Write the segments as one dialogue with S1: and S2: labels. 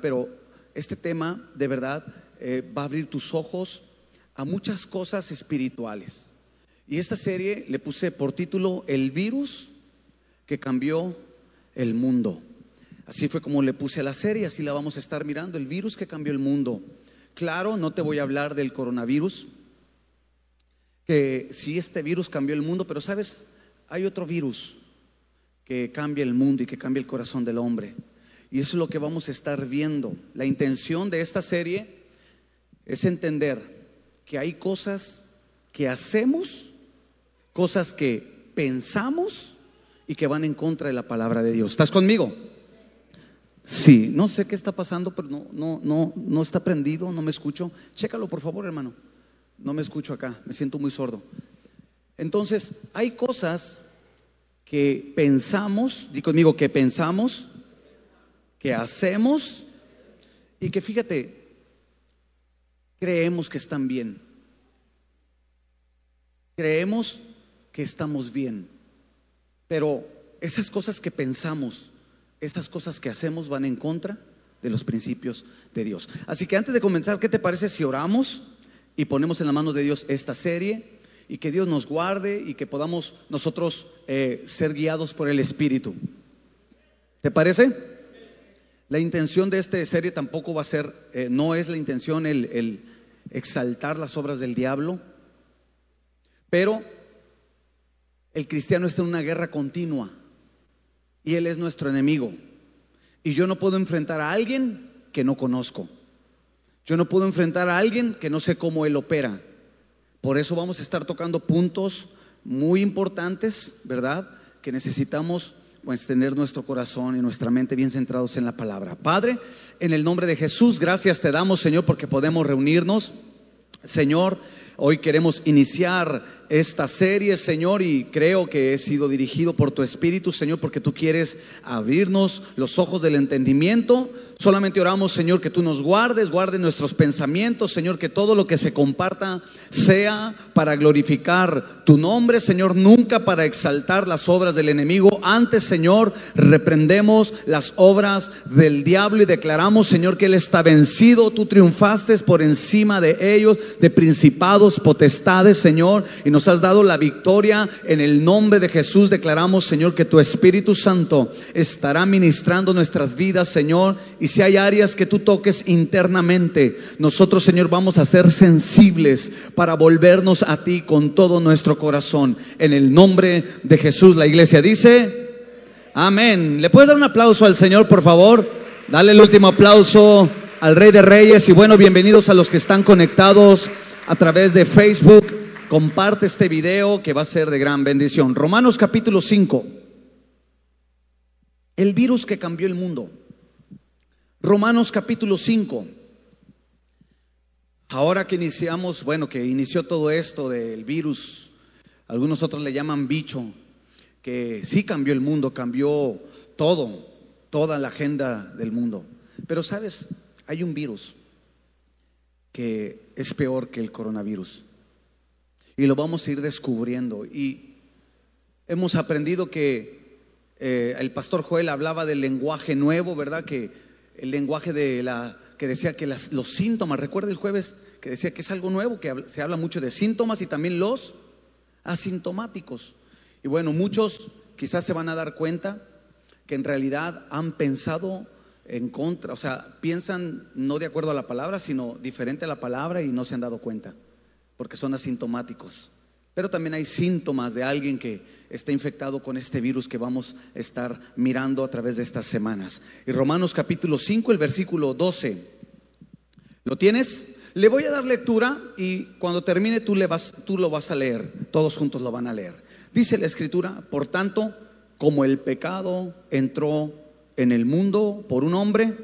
S1: Pero este tema de verdad eh, va a abrir tus ojos a muchas cosas espirituales. Y esta serie le puse por título El virus que cambió el mundo. Así fue como le puse a la serie, así la vamos a estar mirando, el virus que cambió el mundo. Claro, no te voy a hablar del coronavirus, que sí este virus cambió el mundo, pero sabes, hay otro virus que cambia el mundo y que cambia el corazón del hombre. Y eso es lo que vamos a estar viendo. La intención de esta serie es entender que hay cosas que hacemos, cosas que pensamos y que van en contra de la palabra de Dios. ¿Estás conmigo? Sí, no sé qué está pasando, pero no, no, no, no está prendido, no me escucho. Chécalo, por favor, hermano. No me escucho acá, me siento muy sordo. Entonces, hay cosas que pensamos, di conmigo, que pensamos, que hacemos y que fíjate, creemos que están bien. Creemos que estamos bien. Pero esas cosas que pensamos, esas cosas que hacemos van en contra de los principios de Dios. Así que antes de comenzar, ¿qué te parece si oramos y ponemos en la mano de Dios esta serie y que Dios nos guarde y que podamos nosotros eh, ser guiados por el Espíritu? ¿Te parece? La intención de esta serie tampoco va a ser, eh, no es la intención el, exaltar las obras del diablo, pero el cristiano está en una guerra continua y él es nuestro enemigo. Y yo no puedo enfrentar a alguien que no conozco. Yo no puedo enfrentar a alguien que no sé cómo él opera. Por eso vamos a estar tocando puntos muy importantes, ¿verdad? Que necesitamos pues tener nuestro corazón y nuestra mente bien centrados en la palabra. Padre, en el nombre de Jesús, gracias te damos, Señor, porque podemos reunirnos. Señor, hoy queremos iniciar esta serie, Señor, y creo que he sido dirigido por tu Espíritu, Señor, porque tú quieres abrirnos los ojos del entendimiento. Solamente oramos, Señor, que tú nos guardes, guarde nuestros pensamientos, Señor, que todo lo que se comparta sea para glorificar tu nombre, Señor, nunca para exaltar las obras del enemigo. Antes, Señor, reprendemos las obras del diablo y declaramos, Señor, que Él está vencido. Tú triunfaste por encima de ellos, de principados, potestades, Señor, y nos has dado la victoria. En el nombre de Jesús declaramos, Señor, que tu Espíritu Santo estará ministrando nuestras vidas, Señor. Y si hay áreas que tú toques internamente, nosotros, Señor, vamos a ser sensibles para volvernos a ti con todo nuestro corazón. En el nombre de Jesús, la iglesia dice, amén. ¿Le puedes dar un aplauso al Señor, por favor? Dale el último aplauso al Rey de Reyes y bueno, bienvenidos a los que están conectados a través de Facebook comparte este video que va a ser de gran bendición. Romanos capítulo 5. El virus que cambió el mundo. Romanos capítulo 5. Ahora que iniciamos, bueno, que inició todo esto del virus, algunos otros le llaman bicho, que sí cambió el mundo, cambió todo, toda la agenda del mundo. Pero sabes, hay un virus que es peor que el coronavirus. Y lo vamos a ir descubriendo. Y hemos aprendido que eh, el pastor Joel hablaba del lenguaje nuevo, ¿verdad? Que el lenguaje de la que decía que los síntomas, recuerda el jueves que decía que es algo nuevo, que se habla mucho de síntomas y también los asintomáticos. Y bueno, muchos quizás se van a dar cuenta que en realidad han pensado en contra, o sea, piensan no de acuerdo a la palabra, sino diferente a la palabra y no se han dado cuenta porque son asintomáticos. Pero también hay síntomas de alguien que está infectado con este virus que vamos a estar mirando a través de estas semanas. Y Romanos capítulo 5, el versículo 12. ¿Lo tienes? Le voy a dar lectura y cuando termine tú, le vas, tú lo vas a leer. Todos juntos lo van a leer. Dice la escritura, por tanto, como el pecado entró en el mundo por un hombre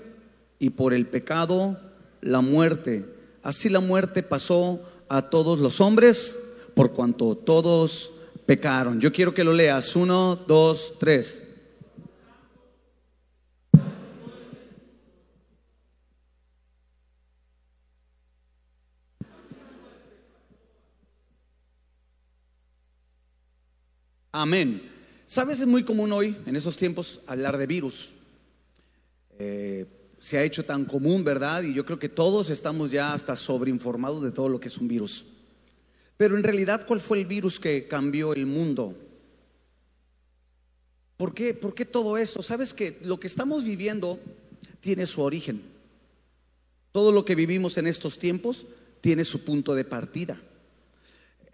S1: y por el pecado la muerte, así la muerte pasó a todos los hombres por cuanto todos pecaron. Yo quiero que lo leas. Uno, dos, tres. Amén. Sabes, es muy común hoy, en esos tiempos, hablar de virus. Eh, se ha hecho tan común, ¿verdad? Y yo creo que todos estamos ya hasta sobreinformados de todo lo que es un virus. Pero en realidad, ¿cuál fue el virus que cambió el mundo? ¿Por qué, ¿Por qué todo esto? Sabes que lo que estamos viviendo tiene su origen. Todo lo que vivimos en estos tiempos tiene su punto de partida.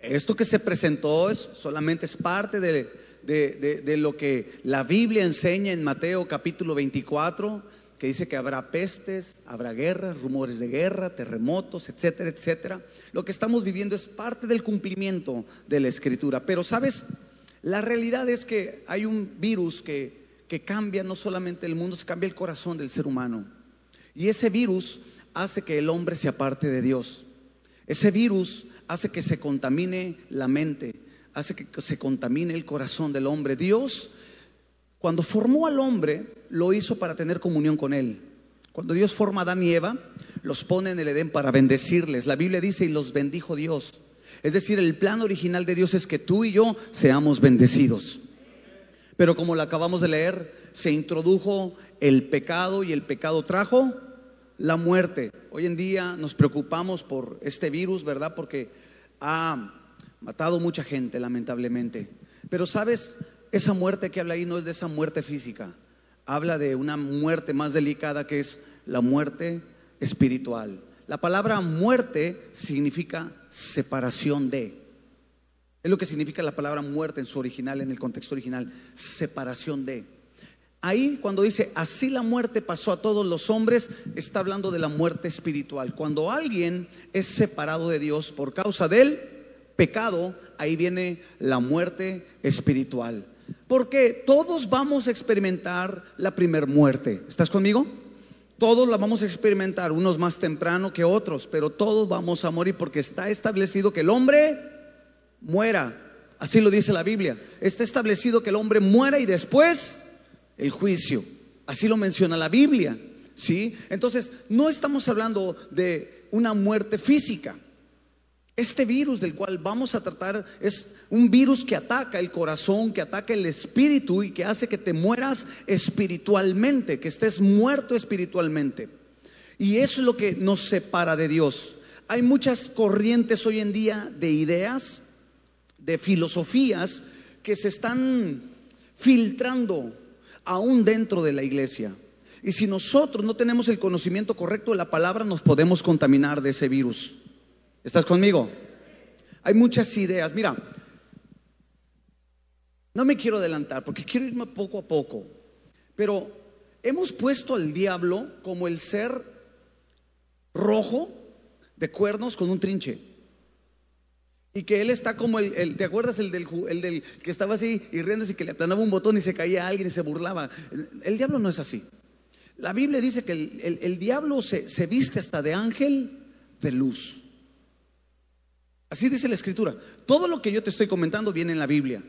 S1: Esto que se presentó es, solamente es parte de, de, lo que la Biblia enseña en Mateo capítulo 24, que dice que habrá pestes, habrá guerras, rumores de guerra, terremotos, etcétera, etcétera. Lo que estamos viviendo es parte del cumplimiento de la escritura. Pero, ¿sabes? La realidad es que hay un virus que, que cambia no solamente el mundo, se cambia el corazón del ser humano. Y ese virus hace que el hombre se aparte de Dios. Ese virus hace que se contamine la mente, hace que se contamine el corazón del hombre. Dios, cuando formó al hombre, lo hizo para tener comunión con él. Cuando Dios forma a Adán y Eva, los pone en el Edén para bendecirles. La Biblia dice, y los bendijo Dios. Es decir, el plan original de Dios es que tú y yo seamos bendecidos. Pero como lo acabamos de leer, se introdujo el pecado y el pecado trajo la muerte. Hoy en día nos preocupamos por este virus, ¿verdad? Porque ha matado mucha gente, lamentablemente. Pero sabes, esa muerte que habla ahí no es de esa muerte física. Habla de una muerte más delicada que es la muerte espiritual. La palabra muerte significa separación de. Es lo que significa la palabra muerte en su original, en el contexto original, separación de. Ahí cuando dice, así la muerte pasó a todos los hombres, está hablando de la muerte espiritual. Cuando alguien es separado de Dios por causa del pecado, ahí viene la muerte espiritual. Porque todos vamos a experimentar la primer muerte. ¿Estás conmigo? Todos la vamos a experimentar, unos más temprano que otros, pero todos vamos a morir porque está establecido que el hombre muera. Así lo dice la Biblia. Está establecido que el hombre muera y después el juicio. Así lo menciona la Biblia. ¿Sí? Entonces, no estamos hablando de una muerte física. Este virus del cual vamos a tratar es un virus que ataca el corazón, que ataca el espíritu y que hace que te mueras espiritualmente, que estés muerto espiritualmente. Y eso es lo que nos separa de Dios. Hay muchas corrientes hoy en día de ideas, de filosofías que se están filtrando aún dentro de la iglesia. Y si nosotros no tenemos el conocimiento correcto de la palabra, nos podemos contaminar de ese virus. ¿Estás conmigo? Hay muchas ideas. Mira, no me quiero adelantar porque quiero irme poco a poco, pero hemos puesto al diablo como el ser rojo de cuernos con un trinche. Y que él está como el, ¿te acuerdas el del, el del que estaba así y riéndose y que le aplanaba un botón y se caía a alguien y se burlaba? El, diablo no es así. La Biblia dice que el, diablo se viste hasta de ángel de luz. Así dice la escritura. Todo lo que yo te estoy comentando viene en la Biblia.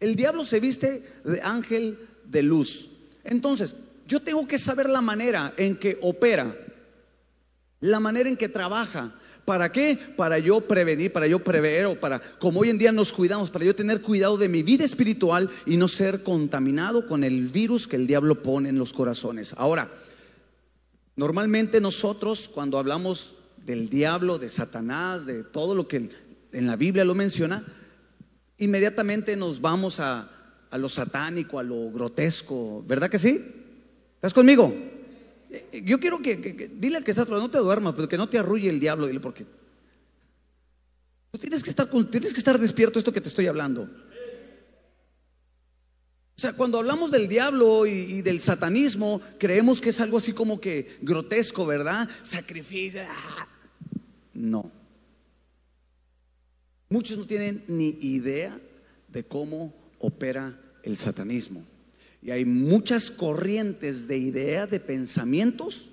S1: El diablo se viste de ángel de luz. Entonces, yo tengo que saber la manera en que opera, la manera en que trabaja, ¿Para qué? Para yo prevenir, para yo prever o para, como hoy en día nos cuidamos, para yo tener cuidado de mi vida espiritual y no ser contaminado con el virus que el diablo pone en los corazones. Ahora, normalmente nosotros cuando hablamos del diablo, de Satanás, de todo lo que en la Biblia lo menciona, inmediatamente nos vamos a, lo satánico, a lo grotesco, ¿verdad que sí? ¿Estás conmigo? Yo quiero que, dile al que está atrás, no te duermas, pero que no te arrulle el diablo, dile porque tú tienes que estar tienes que estar despierto esto que te estoy hablando. O sea, cuando hablamos del diablo y, y, del satanismo, creemos que es algo así como que grotesco, ¿verdad? Sacrificio. Ah. No. Muchos no tienen ni idea de cómo opera el satanismo. Y hay muchas corrientes de ideas, de pensamientos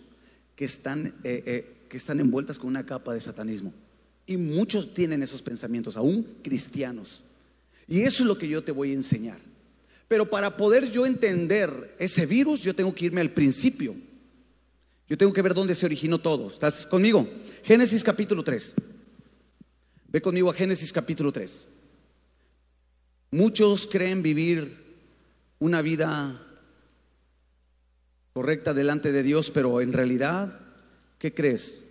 S1: que están, eh, eh, que están envueltas con una capa de satanismo. Y muchos tienen esos pensamientos, aún cristianos. Y eso es lo que yo te voy a enseñar. Pero para poder yo entender ese virus, yo tengo que irme al principio. Yo tengo que ver dónde se originó todo. ¿Estás conmigo? Génesis capítulo 3. Ve conmigo a Génesis capítulo 3. Muchos creen vivir una vida correcta delante de Dios, pero en realidad, ¿qué crees?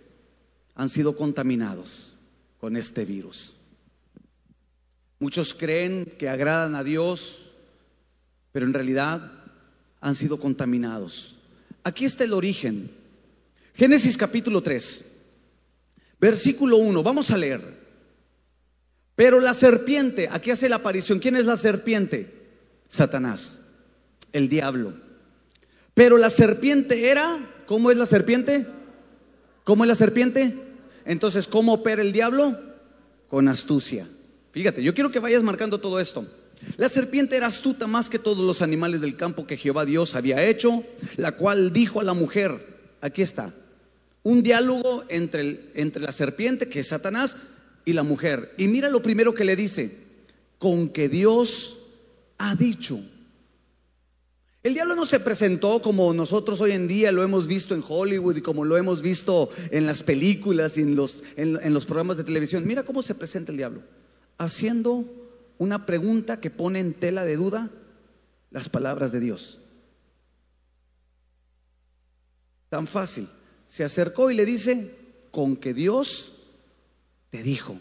S1: Han sido contaminados con este virus. Muchos creen que agradan a Dios, pero en realidad han sido contaminados. Aquí está el origen. Génesis capítulo 3, versículo 1. Vamos a leer. Pero la serpiente, aquí hace la aparición. ¿Quién es la serpiente? Satanás, el diablo. Pero la serpiente era, ¿cómo es la serpiente? ¿Cómo es la serpiente? Entonces, ¿cómo opera el diablo? Con astucia. Fíjate, yo quiero que vayas marcando todo esto. La serpiente era astuta más que todos los animales del campo que Jehová Dios había hecho, la cual dijo a la mujer, aquí está, un diálogo entre, entre la serpiente, que es Satanás, y la mujer. Y mira lo primero que le dice, con que Dios ha dicho. El diablo no se presentó como nosotros hoy en día lo hemos visto en Hollywood y como lo hemos visto en las películas y en los, en, los programas de televisión. Mira cómo se presenta el diablo. Haciendo una pregunta que pone en tela de duda las palabras de Dios. Tan fácil. Se acercó y le dice, con que Dios te dijo.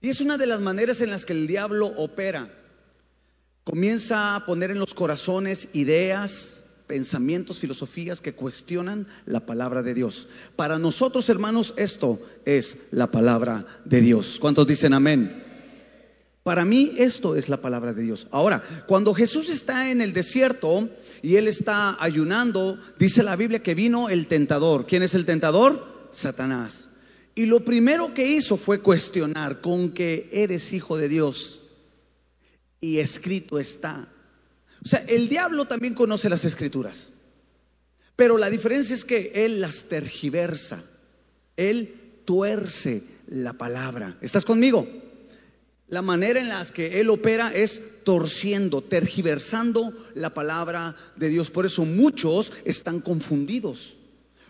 S1: Y es una de las maneras en las que el diablo opera comienza a poner en los corazones ideas, pensamientos, filosofías que cuestionan la palabra de Dios. Para nosotros, hermanos, esto es la palabra de Dios. ¿Cuántos dicen amén? Para mí esto es la palabra de Dios. Ahora, cuando Jesús está en el desierto y él está ayunando, dice la Biblia que vino el tentador. ¿Quién es el tentador? Satanás. Y lo primero que hizo fue cuestionar con que eres hijo de Dios y escrito está. O sea, el diablo también conoce las escrituras, pero la diferencia es que él las tergiversa, él tuerce la palabra. ¿Estás conmigo? La manera en la que él opera es torciendo, tergiversando la palabra de Dios. Por eso muchos están confundidos.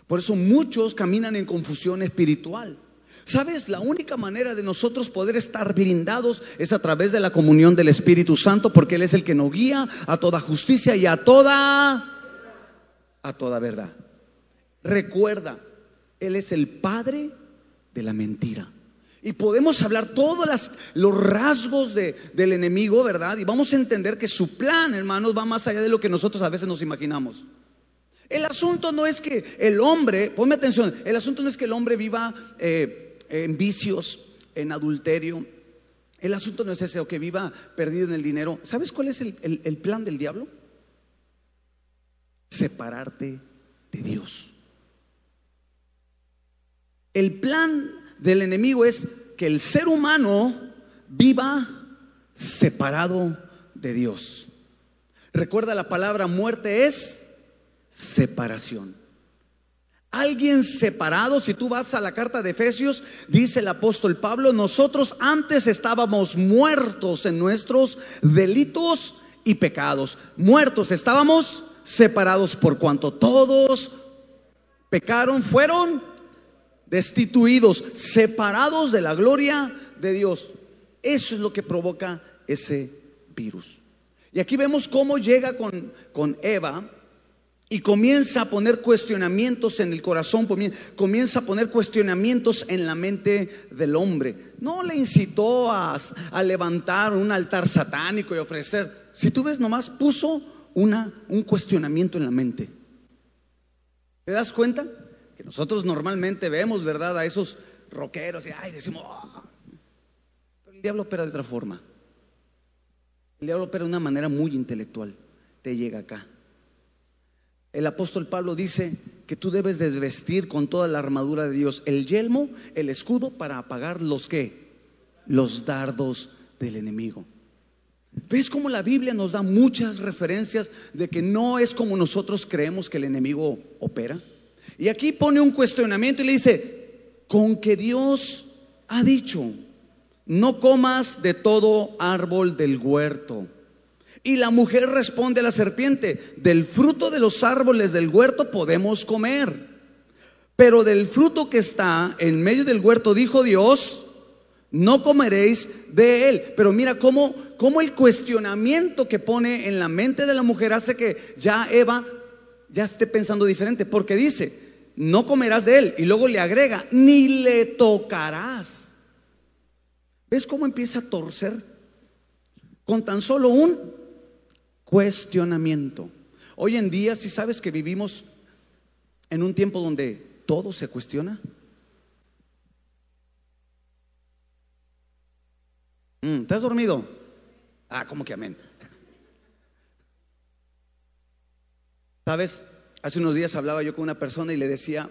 S1: Por eso muchos caminan en confusión espiritual. ¿Sabes? La única manera de nosotros poder estar blindados es a través de la comunión del Espíritu Santo, porque Él es el que nos guía a toda justicia y a toda a toda verdad. Recuerda, Él es el Padre de la mentira. Y podemos hablar todos los rasgos del enemigo, ¿verdad? Y vamos a entender que su plan, hermanos, va más allá de lo que nosotros a veces nos imaginamos. El asunto no es que el hombre, ponme atención, el asunto no es que el hombre viva eh, en vicios, en adulterio. El asunto no es ese o que viva perdido en el dinero. ¿Sabes cuál es el, el plan del diablo? Separarte de Dios. El plan del enemigo es que el ser humano viva separado de Dios. Recuerda la palabra muerte es separación. Alguien separado, si tú vas a la carta de Efesios, dice el apóstol Pablo, nosotros antes estábamos muertos en nuestros delitos y pecados. Muertos estábamos separados por cuanto todos pecaron, fueron destituidos, separados de la gloria de Dios. Eso es lo que provoca ese virus. Y aquí vemos cómo llega con, con Eva y comienza a poner cuestionamientos en el corazón, comienza a poner cuestionamientos en la mente del hombre. No le incitó a, levantar un altar satánico y ofrecer. Si tú ves, nomás puso una, un cuestionamiento en la mente. ¿Te das cuenta? Nosotros normalmente vemos, ¿verdad? A esos rockeros y ay, decimos, ah". pero el diablo opera de otra forma. El diablo opera de una manera muy intelectual. Te llega acá el apóstol Pablo dice que tú debes desvestir con toda la armadura de Dios, el yelmo, el escudo para apagar los que los dardos del enemigo. ¿Ves cómo la Biblia nos da muchas referencias de que no es como nosotros creemos que el enemigo opera? Y aquí pone un cuestionamiento y le dice, con que Dios ha dicho, no comas de todo árbol del huerto. Y la mujer responde a la serpiente, del fruto de los árboles del huerto podemos comer, pero del fruto que está en medio del huerto, dijo Dios, no comeréis de él. Pero mira cómo, cómo el cuestionamiento que pone en la mente de la mujer hace que ya Eva ya esté pensando diferente, porque dice, no comerás de él, y luego le agrega, ni le tocarás. ¿Ves cómo empieza a torcer? Con tan solo un cuestionamiento. Hoy en día, si sabes que vivimos en un tiempo donde todo se cuestiona. Mm, ¿Estás dormido? Ah, ¿cómo que amén? Sabes, hace unos días hablaba yo con una persona y le decía,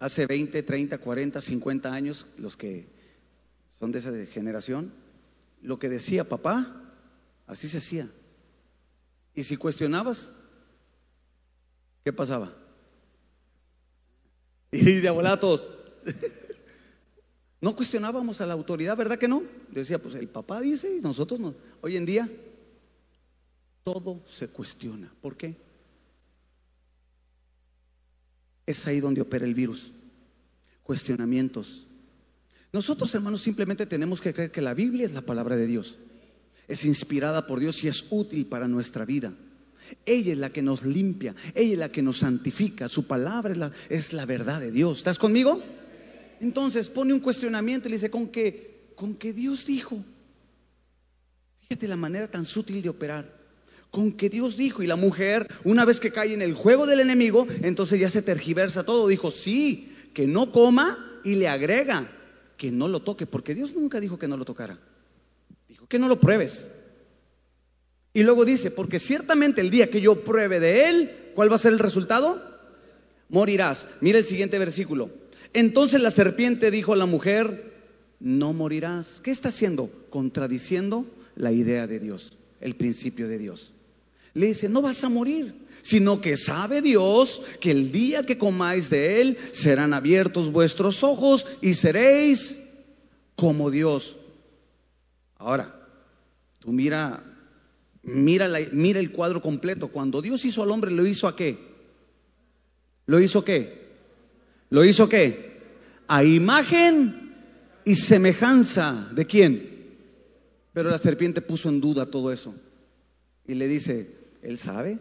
S1: hace 20, 30, 40, 50 años, los que son de esa generación, lo que decía papá, así se hacía. Y si cuestionabas, ¿qué pasaba? Y de volada todos. No cuestionábamos a la autoridad, ¿verdad que no? Decía, pues el papá dice y nosotros no. Hoy en día todo se cuestiona. ¿Por qué? Es ahí donde opera el virus. Cuestionamientos. Nosotros, hermanos, simplemente tenemos que creer que la Biblia es la palabra de Dios. Es inspirada por Dios y es útil para nuestra vida. Ella es la que nos limpia, ella es la que nos santifica, su palabra es la, verdad de Dios. ¿Estás conmigo? Entonces pone un cuestionamiento y le dice, ¿con qué? Con que Dios dijo. Fíjate la manera tan sutil de operar. Con que Dios dijo. Y la mujer, una vez que cae en el juego del enemigo, entonces ya se tergiversa todo. Dijo, sí, que no coma y le agrega que no lo toque, porque Dios nunca dijo que no lo tocara. Dijo que no lo pruebes. Y luego dice, porque ciertamente el día que yo pruebe de él, ¿cuál va a ser el resultado? Morirás. Mira el siguiente versículo. Entonces la serpiente dijo a la mujer, no morirás. ¿Qué está haciendo? Contradiciendo la idea de Dios, el principio de Dios. Le dice, no vas a morir, sino que sabe Dios que el día que comáis de él serán abiertos vuestros ojos y seréis como Dios. Ahora, tú mira, mira, mira el cuadro completo. Cuando Dios hizo al hombre, ¿lo hizo a qué? ¿Lo hizo qué? ¿Lo hizo qué? A imagen y semejanza de quién. Pero la serpiente puso en duda todo eso. Y le dice, ¿él sabe?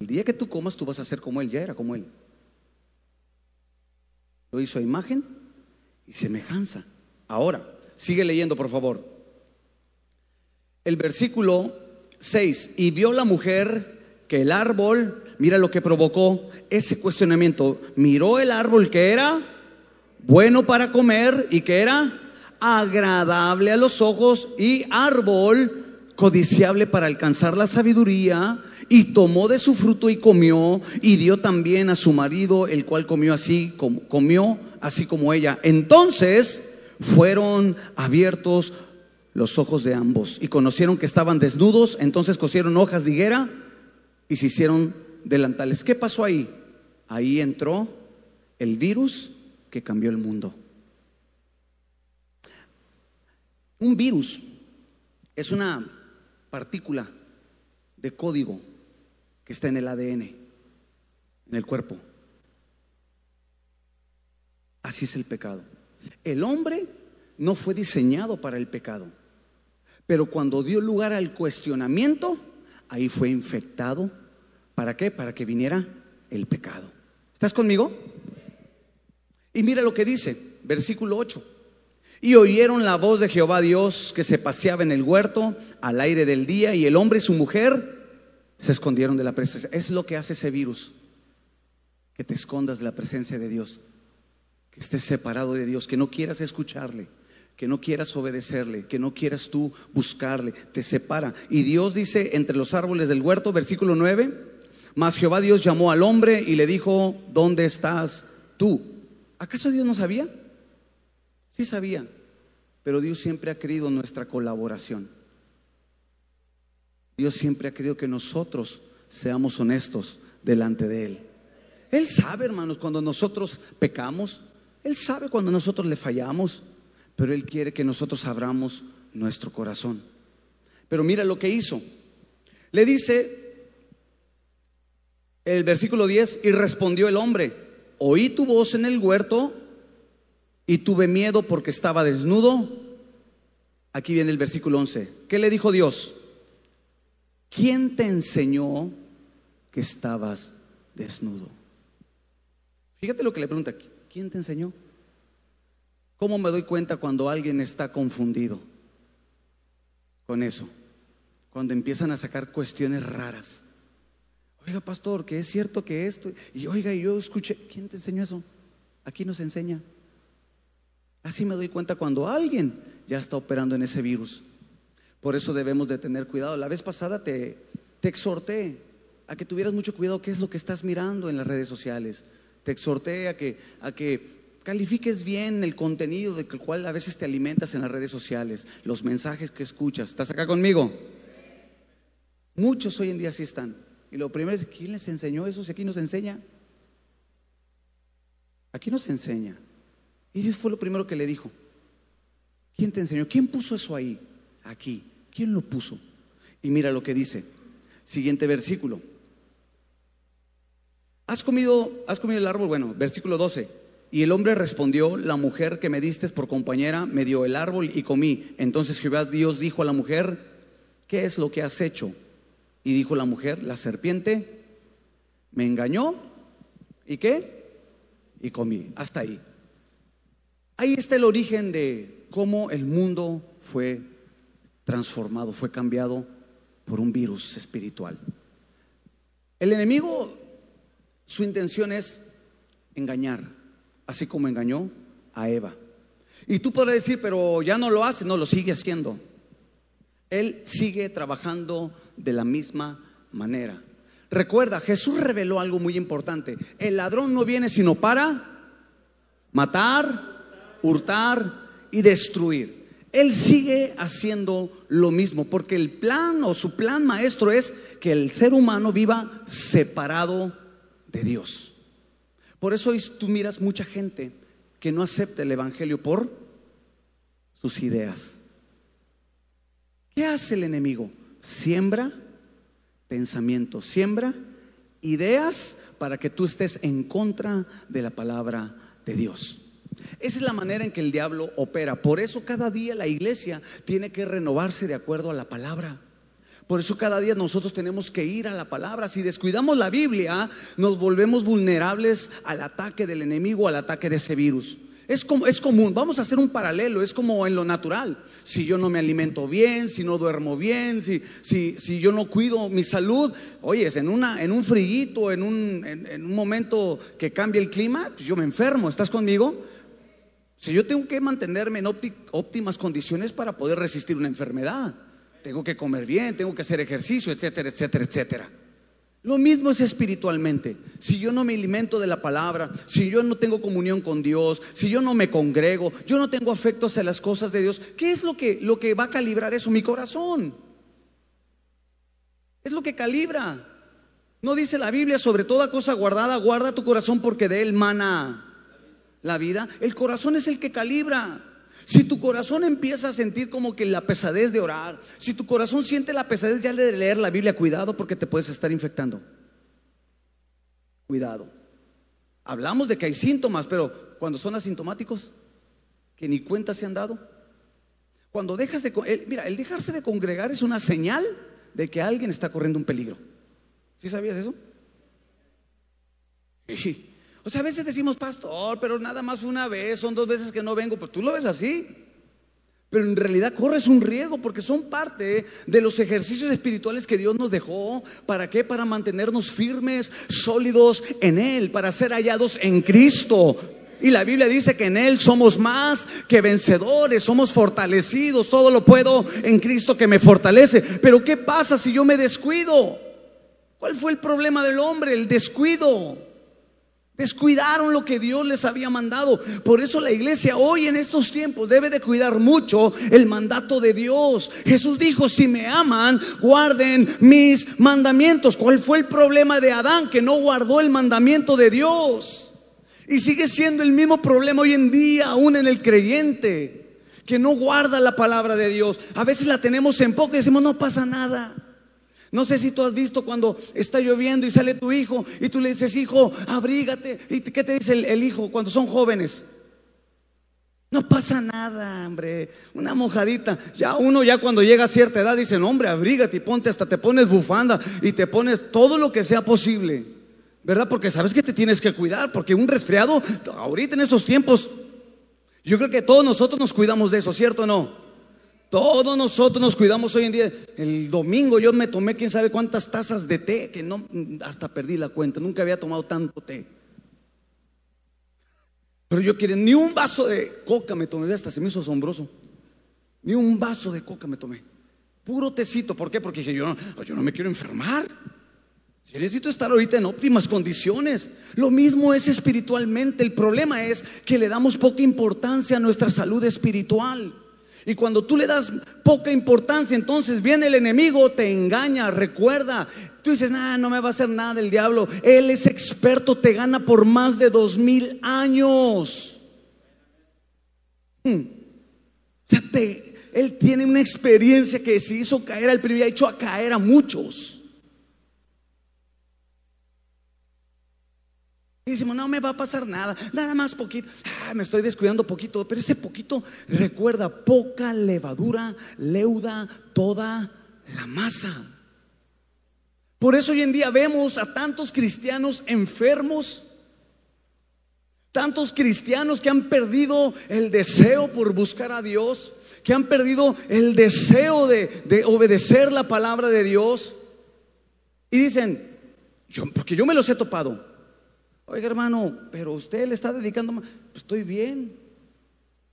S1: El día que tú comas, tú vas a ser como él, ya era como él. Lo hizo a imagen y semejanza. Ahora, sigue leyendo, por favor. El versículo 6. Y vio la mujer que el árbol mira lo que provocó ese cuestionamiento. Miró el árbol que era bueno para comer y que era agradable a los ojos y árbol codiciable para alcanzar la sabiduría y tomó de su fruto y comió y dio también a su marido el cual comió así como comió así como ella entonces fueron abiertos los ojos de ambos y conocieron que estaban desnudos entonces cosieron hojas de higuera y se hicieron delantales. ¿Qué pasó ahí? Ahí entró el virus que cambió el mundo. Un virus es una partícula de código que está en el ADN, en el cuerpo. Así es el pecado. El hombre no fue diseñado para el pecado, pero cuando dio lugar al cuestionamiento, ahí fue infectado. ¿Para qué? Para que viniera el pecado. ¿Estás conmigo? Y mira lo que dice, versículo 8. Y oyeron la voz de Jehová Dios que se paseaba en el huerto al aire del día y el hombre y su mujer se escondieron de la presencia. Es lo que hace ese virus, que te escondas de la presencia de Dios, que estés separado de Dios, que no quieras escucharle que no quieras obedecerle, que no quieras tú buscarle, te separa. Y Dios dice entre los árboles del huerto, versículo 9, mas Jehová Dios llamó al hombre y le dijo, ¿dónde estás tú? ¿Acaso Dios no sabía? Sí sabía, pero Dios siempre ha querido nuestra colaboración. Dios siempre ha querido que nosotros seamos honestos delante de Él. Él sabe, hermanos, cuando nosotros pecamos. Él sabe cuando nosotros le fallamos pero Él quiere que nosotros abramos nuestro corazón. Pero mira lo que hizo. Le dice el versículo 10, y respondió el hombre, oí tu voz en el huerto y tuve miedo porque estaba desnudo. Aquí viene el versículo 11. ¿Qué le dijo Dios? ¿Quién te enseñó que estabas desnudo. Fíjate lo que le pregunta, ¿quién te enseñó? ¿Cómo me doy cuenta cuando alguien está confundido con eso? Cuando empiezan a sacar cuestiones raras. Oiga, pastor, que es cierto que esto. Y oiga, yo escuché, ¿quién te enseñó eso? Aquí nos enseña. Así me doy cuenta cuando alguien ya está operando en ese virus. Por eso debemos de tener cuidado. La vez pasada te, exhorté a que tuvieras mucho cuidado qué es lo que estás mirando en las redes sociales. Te exhorté a que, a que califiques bien el contenido de el cual a veces te alimentas en las redes sociales, los mensajes que escuchas. ¿Estás acá conmigo? Muchos hoy en día sí están. Y lo primero es, ¿quién les enseñó eso? Si aquí nos enseña. Aquí nos enseña. Y Dios fue lo primero que le dijo. ¿Quién te enseñó? ¿Quién puso eso ahí? Aquí. ¿Quién lo puso? Y mira lo que dice. Siguiente versículo. ¿Has comido, has comido el árbol? Bueno, versículo 12. Y el hombre respondió, la mujer que me diste por compañera me dio el árbol y comí. Entonces Jehová Dios dijo a la mujer, ¿qué es lo que has hecho? Y dijo la mujer, la serpiente me engañó y qué? Y comí. Hasta ahí. Ahí está el origen de cómo el mundo fue transformado, fue cambiado por un virus espiritual. El enemigo, su intención es engañar, así como engañó a Eva. Y tú podrás decir, pero ya no lo hace, no lo sigue haciendo. Él sigue trabajando de la misma manera. Recuerda, Jesús reveló algo muy importante. El ladrón no viene sino para matar, hurtar y destruir. Él sigue haciendo lo mismo, porque el plan o su plan maestro es que el ser humano viva separado de Dios. Por eso hoy tú miras mucha gente que no acepta el Evangelio por sus ideas. ¿Qué hace el enemigo? Siembra pensamientos, siembra ideas para que tú estés en contra de la palabra de Dios. Esa es la manera en que el diablo opera. Por eso cada día la iglesia tiene que renovarse de acuerdo a la palabra. Por eso cada día nosotros tenemos que ir a la palabra. Si descuidamos la Biblia, nos volvemos vulnerables al ataque del enemigo, al ataque de ese virus. Es, como, es común, vamos a hacer un paralelo, es como en lo natural. Si yo no me alimento bien, si no duermo bien, si, si, si yo no cuido mi salud, oye, en, una, en un frillito, en un, en, un momento que cambie el clima, pues yo me enfermo, ¿estás conmigo? Si yo tengo que mantenerme en óptimas condiciones para poder resistir una enfermedad, tengo que comer bien, tengo que hacer ejercicio, etcétera, etcétera, etcétera. Lo mismo es espiritualmente. Si yo no me alimento de la palabra, si yo no tengo comunión con Dios, si yo no me congrego, yo no tengo afecto hacia las cosas de Dios, ¿qué es lo que, lo que va a calibrar eso? Mi corazón. Es lo que calibra. No dice la Biblia, sobre toda cosa guardada, guarda tu corazón porque de él mana la vida. El corazón es el que calibra. Si tu corazón empieza a sentir como que la pesadez de orar, si tu corazón siente la pesadez ya de leer la Biblia, cuidado porque te puedes estar infectando. Cuidado. Hablamos de que hay síntomas, pero cuando son asintomáticos, que ni cuenta se han dado. Cuando dejas de... mira, el dejarse de congregar es una señal de que alguien está corriendo un peligro. ¿Sí sabías eso? Sí. O sea, a veces decimos, pastor, pero nada más una vez, son dos veces que no vengo, pero tú lo ves así. Pero en realidad corres un riesgo porque son parte de los ejercicios espirituales que Dios nos dejó. ¿Para qué? Para mantenernos firmes, sólidos en Él, para ser hallados en Cristo. Y la Biblia dice que en Él somos más que vencedores, somos fortalecidos, todo lo puedo en Cristo que me fortalece. Pero ¿qué pasa si yo me descuido? ¿Cuál fue el problema del hombre? El descuido. Descuidaron lo que Dios les había mandado. Por eso la iglesia hoy en estos tiempos debe de cuidar mucho el mandato de Dios. Jesús dijo, si me aman, guarden mis mandamientos. ¿Cuál fue el problema de Adán? Que no guardó el mandamiento de Dios. Y sigue siendo el mismo problema hoy en día, aún en el creyente, que no guarda la palabra de Dios. A veces la tenemos en poco y decimos, no pasa nada. No sé si tú has visto cuando está lloviendo y sale tu hijo y tú le dices, hijo, abrígate. ¿Y qué te dice el, hijo cuando son jóvenes? No pasa nada, hombre. Una mojadita. Ya uno ya cuando llega a cierta edad dicen, hombre, abrígate y ponte, hasta te pones bufanda y te pones todo lo que sea posible. ¿Verdad? Porque sabes que te tienes que cuidar, porque un resfriado, ahorita en esos tiempos, yo creo que todos nosotros nos cuidamos de eso, ¿cierto o no? Todos nosotros nos cuidamos hoy en día. El domingo yo me tomé quién sabe cuántas tazas de té, que no, hasta perdí la cuenta, nunca había tomado tanto té. Pero yo quiero, ni un vaso de coca me tomé, hasta se me hizo asombroso. Ni un vaso de coca me tomé. Puro tecito, ¿por qué? Porque dije, yo no, yo no me quiero enfermar. Yo necesito estar ahorita en óptimas condiciones. Lo mismo es espiritualmente. El problema es que le damos poca importancia a nuestra salud espiritual. Y cuando tú le das poca importancia, entonces viene el enemigo, te engaña, recuerda. Tú dices, nada, no me va a hacer nada el diablo. Él es experto, te gana por más de dos mil años. Hmm. O sea, él tiene una experiencia que se hizo caer al primer, ha hecho a caer a muchos. Y decimos, no me va a pasar nada, nada más poquito. Ah, me estoy descuidando poquito, pero ese poquito, recuerda, poca levadura leuda toda la masa. Por eso hoy en día vemos a tantos cristianos enfermos, tantos cristianos que han perdido el deseo por buscar a Dios, que han perdido el deseo de, de obedecer la palabra de Dios. Y dicen, yo, porque yo me los he topado. Oiga, hermano, pero usted le está dedicando más. Pues estoy bien.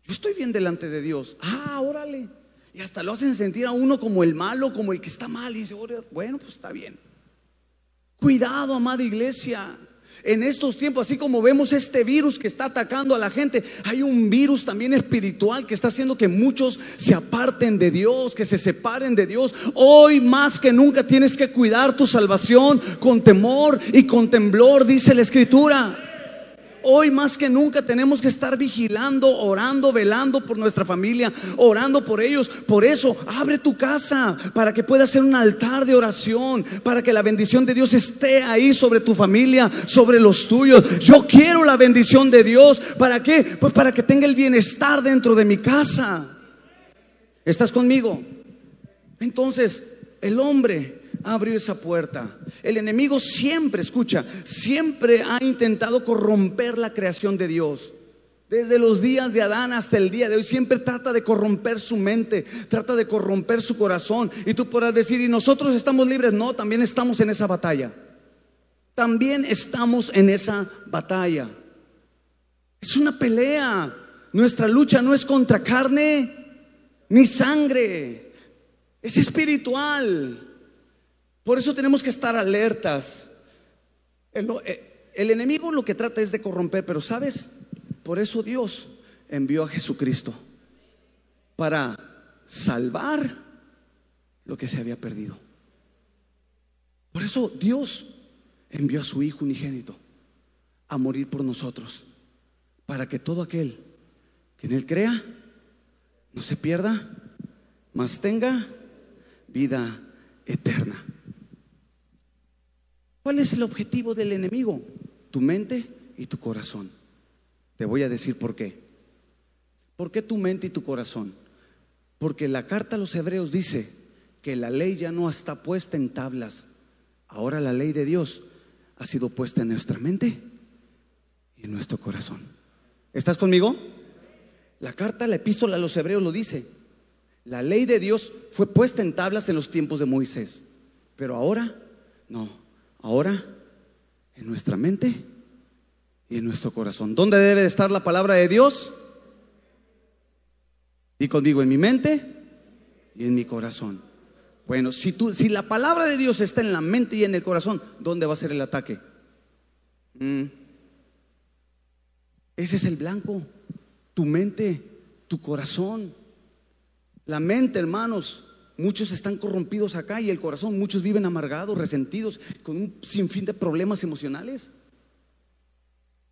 S1: Yo estoy bien delante de Dios. Ah, órale. Y hasta lo hacen sentir a uno como el malo, como el que está mal. Y dice, bueno, pues está bien. Cuidado, amada iglesia. En estos tiempos, así como vemos este virus que está atacando a la gente, hay un virus también espiritual que está haciendo que muchos se aparten de Dios, que se separen de Dios. Hoy más que nunca tienes que cuidar tu salvación con temor y con temblor, dice la Escritura. Hoy más que nunca tenemos que estar vigilando, orando, velando por nuestra familia, orando por ellos. Por eso, abre tu casa para que pueda ser un altar de oración, para que la bendición de Dios esté ahí sobre tu familia, sobre los tuyos. Yo quiero la bendición de Dios. ¿Para qué? Pues para que tenga el bienestar dentro de mi casa. ¿Estás conmigo? Entonces, el hombre abrió esa puerta. El enemigo siempre, escucha, siempre ha intentado corromper la creación de Dios. Desde los días de Adán hasta el día de hoy, siempre trata de corromper su mente, trata de corromper su corazón. Y tú podrás decir, ¿y nosotros estamos libres? No, también estamos en esa batalla. También estamos en esa batalla. Es una pelea. Nuestra lucha no es contra carne ni sangre, es espiritual. Por eso tenemos que estar alertas. Eh, el, enemigo lo que trata es de corromper, pero ¿sabes? Por eso Dios envió a Jesucristo para salvar lo que se había perdido. Por eso Dios envió a su Hijo unigénito a morir por nosotros, para que todo aquel que en Él crea no se pierda, mas tenga vida eterna. ¿Cuál es el objetivo del enemigo? Tu mente y tu corazón. Te voy a decir por qué. ¿Por qué tu mente y tu corazón? Porque la carta a los hebreos dice que la ley ya no está puesta en tablas. Ahora la ley de Dios ha sido puesta en nuestra mente y en nuestro corazón. ¿Estás conmigo? La carta, la epístola a los hebreos lo dice. La ley de Dios fue puesta en tablas en los tiempos de Moisés. Pero ahora, no. Ahora, en nuestra mente y en nuestro corazón. ¿Dónde debe de estar la palabra de Dios? Y conmigo, en mi mente y en mi corazón. Bueno, si, tú, si la palabra de Dios está en la mente y en el corazón, ¿dónde va a ser el ataque? Mm. Ese es el blanco, tu mente, tu corazón. La mente, hermanos, Muchos están corrompidos acá y el corazón, muchos viven amargados, resentidos, con un sinfín de problemas emocionales.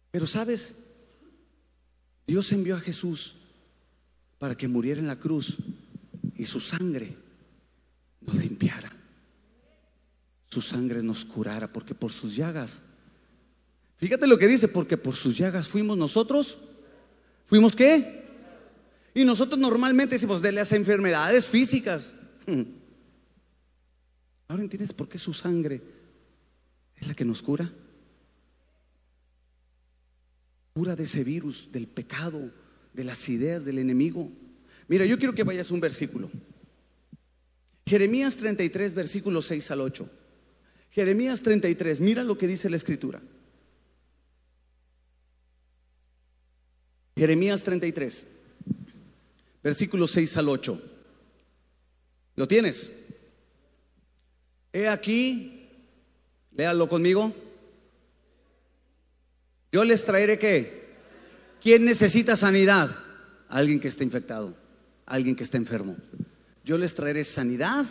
S1: Pero sabes, Dios envió a Jesús para que muriera en la cruz y su sangre nos limpiara. Su sangre nos curara, porque por sus llagas, fíjate lo que dice, porque por sus llagas fuimos nosotros, fuimos qué? Y nosotros normalmente decimos, de las enfermedades físicas. Ahora entiendes por qué su sangre es la que nos cura. Cura de ese virus, del pecado, de las ideas del enemigo. Mira, yo quiero que vayas un versículo. Jeremías 33, versículos 6 al 8. Jeremías 33, mira lo que dice la escritura. Jeremías 33, versículos 6 al 8. ¿Lo tienes? He aquí, léalo conmigo. Yo les traeré qué? ¿Quién necesita sanidad? Alguien que esté infectado, alguien que esté enfermo. Yo les traeré sanidad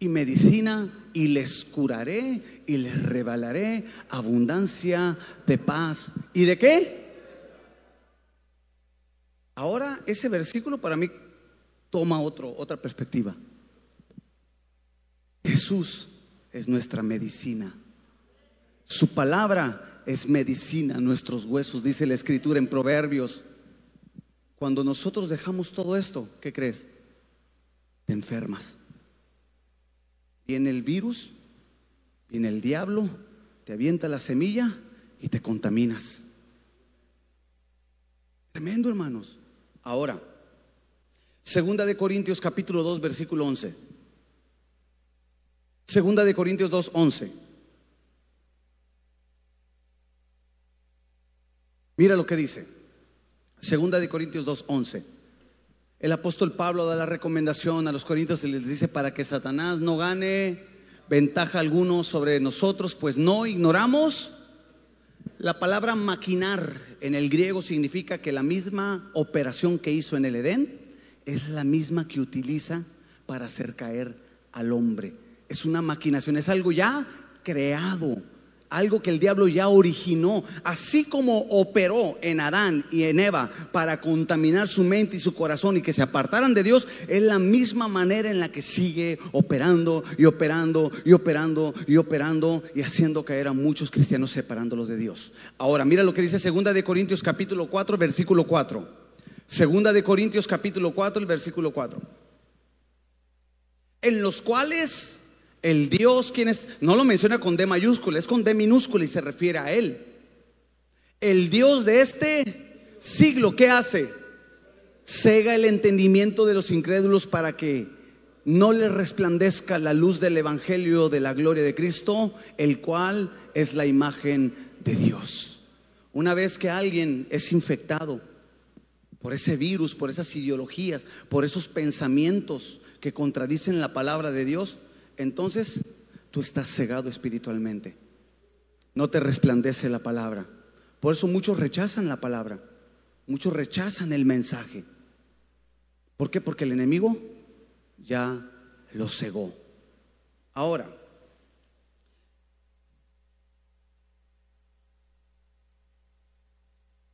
S1: y medicina y les curaré y les revelaré abundancia de paz. ¿Y de qué? Ahora ese versículo para mí toma otro, otra perspectiva. Jesús es nuestra medicina. Su palabra es medicina, nuestros huesos, dice la escritura en Proverbios. Cuando nosotros dejamos todo esto, ¿qué crees? Te enfermas. Viene el virus, viene el diablo, te avienta la semilla y te contaminas. Tremendo, hermanos. Ahora, segunda de Corintios capítulo 2, versículo 11. Segunda de Corintios 2, 11. Mira lo que dice. Segunda de Corintios 2, 11. El apóstol Pablo da la recomendación a los corintios y les dice para que Satanás no gane ventaja alguno sobre nosotros, pues no ignoramos. La palabra maquinar en el griego significa que la misma operación que hizo en el Edén es la misma que utiliza para hacer caer al hombre. Es una maquinación, es algo ya creado algo que el diablo ya originó, así como operó en Adán y en Eva para contaminar su mente y su corazón y que se apartaran de Dios, es la misma manera en la que sigue operando y operando y operando y operando y haciendo caer a muchos cristianos separándolos de Dios. Ahora, mira lo que dice Segunda de Corintios capítulo 4, versículo 4. Segunda de Corintios capítulo 4, el versículo 4. En los cuales el Dios, quien es, no lo menciona con D mayúscula, es con D minúscula y se refiere a Él. El Dios de este siglo, ¿qué hace? Cega el entendimiento de los incrédulos para que no les resplandezca la luz del Evangelio de la gloria de Cristo, el cual es la imagen de Dios. Una vez que alguien es infectado por ese virus, por esas ideologías, por esos pensamientos que contradicen la palabra de Dios, entonces tú estás cegado espiritualmente. No te resplandece la palabra. Por eso muchos rechazan la palabra. Muchos rechazan el mensaje. ¿Por qué? Porque el enemigo ya lo cegó. Ahora,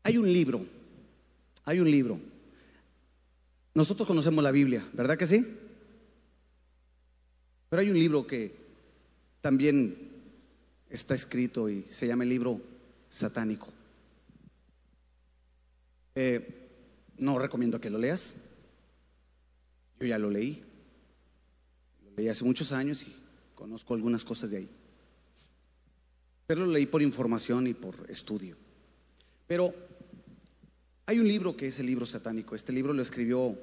S1: hay un libro, hay un libro. Nosotros conocemos la Biblia, ¿verdad que sí? Pero hay un libro que también está escrito y se llama el libro satánico. Eh, no recomiendo que lo leas. Yo ya lo leí. Lo leí hace muchos años y conozco algunas cosas de ahí. Pero lo leí por información y por estudio. Pero hay un libro que es el libro satánico. Este libro lo escribió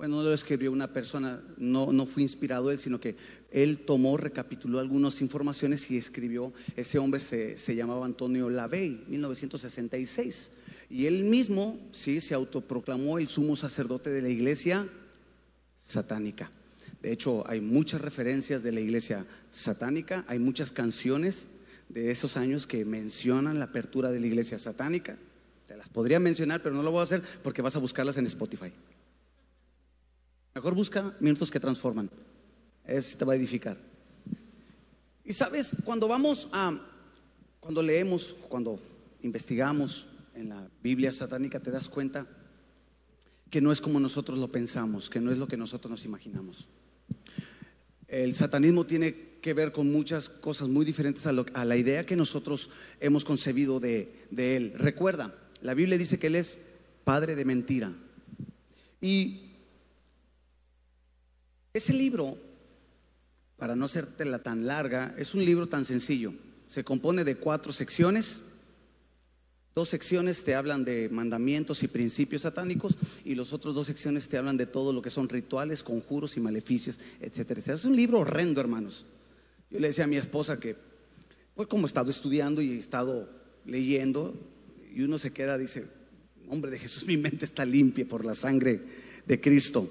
S1: bueno, no lo escribió una persona, no, no fue inspirado él, sino que él tomó, recapituló algunas informaciones y escribió, ese hombre se, se llamaba Antonio Lavey, 1966. Y él mismo, sí, se autoproclamó el sumo sacerdote de la iglesia satánica. De hecho, hay muchas referencias de la iglesia satánica, hay muchas canciones de esos años que mencionan la apertura de la iglesia satánica. Te las podría mencionar, pero no lo voy a hacer porque vas a buscarlas en Spotify. Mejor busca minutos que transforman. Eso te va a edificar. Y sabes, cuando vamos a, cuando leemos, cuando investigamos en la Biblia satánica, te das cuenta que no es como nosotros lo pensamos, que no es lo que nosotros nos imaginamos. El satanismo tiene que ver con muchas cosas muy diferentes a, la idea que nosotros hemos concebido de, de él. Recuerda, la Biblia dice que él es padre de mentira. Y ese libro, para no hacértela tan larga, es un libro tan sencillo. Se compone de cuatro secciones. Dos secciones te hablan de mandamientos y principios satánicos y los otros dos secciones te hablan de todo lo que son rituales, conjuros y maleficios, etcétera. Es un libro horrendo, hermanos. Yo le decía a mi esposa que, pues como he estado estudiando y he estado leyendo, y uno se queda, dice, hombre de Jesús, mi mente está limpia por la sangre de Cristo.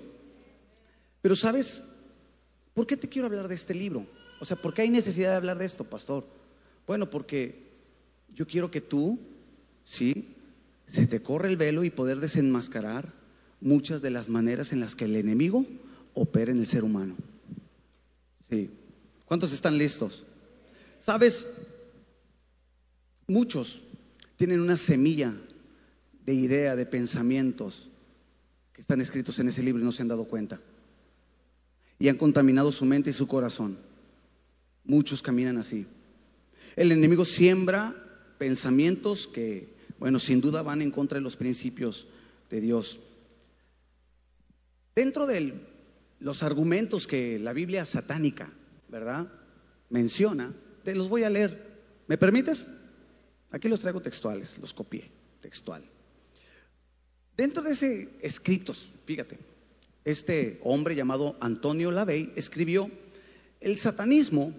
S1: Pero sabes, ¿por qué te quiero hablar de este libro? O sea, ¿por qué hay necesidad de hablar de esto, pastor? Bueno, porque yo quiero que tú, sí, se te corre el velo y poder desenmascarar muchas de las maneras en las que el enemigo opera en el ser humano. Sí. ¿Cuántos están listos? Sabes, muchos tienen una semilla de idea, de pensamientos que están escritos en ese libro y no se han dado cuenta. Y han contaminado su mente y su corazón. Muchos caminan así. El enemigo siembra pensamientos que, bueno, sin duda van en contra de los principios de Dios. Dentro de los argumentos que la Biblia satánica, ¿verdad? Menciona, te los voy a leer. ¿Me permites? Aquí los traigo textuales, los copié, textual. Dentro de ese escritos, fíjate, este hombre llamado Antonio Lavey escribió, el satanismo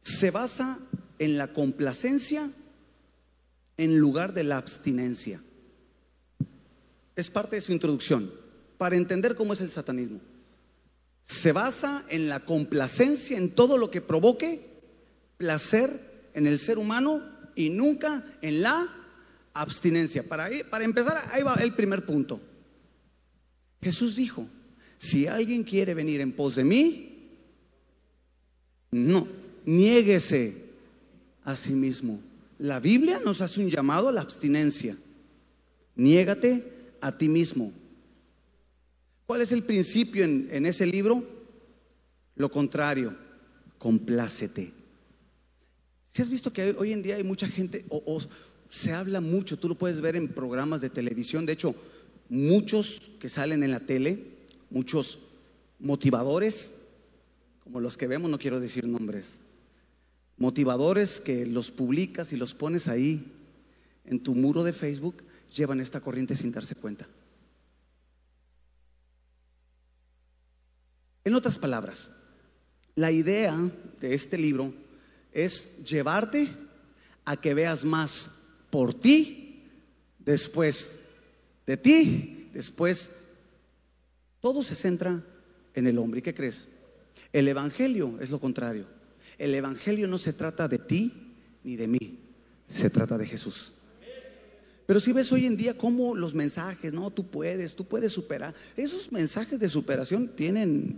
S1: se basa en la complacencia en lugar de la abstinencia. Es parte de su introducción, para entender cómo es el satanismo. Se basa en la complacencia, en todo lo que provoque placer en el ser humano y nunca en la abstinencia. Para, para empezar, ahí va el primer punto. Jesús dijo, si alguien quiere venir en pos de mí, no, niéguese a sí mismo. La Biblia nos hace un llamado a la abstinencia. Niégate a ti mismo. ¿Cuál es el principio en, ese libro? Lo contrario, complácete. Si has visto que hoy en día hay mucha gente, o, se habla mucho, tú lo puedes ver en programas de televisión, de hecho, muchos que salen en la tele, muchos motivadores, como los que vemos, no quiero decir nombres, motivadores que los publicas y los pones ahí en tu muro de Facebook, llevan esta corriente sin darse cuenta. En otras palabras, la idea de este libro es llevarte a que veas más por ti, después de ti, después todo se centra en el hombre. ¿Y qué crees? El Evangelio es lo contrario. El Evangelio no se trata de ti ni de mí, se trata de Jesús. Pero si ves hoy en día cómo los mensajes, no, tú puedes, tú puedes superar, esos mensajes de superación tienen,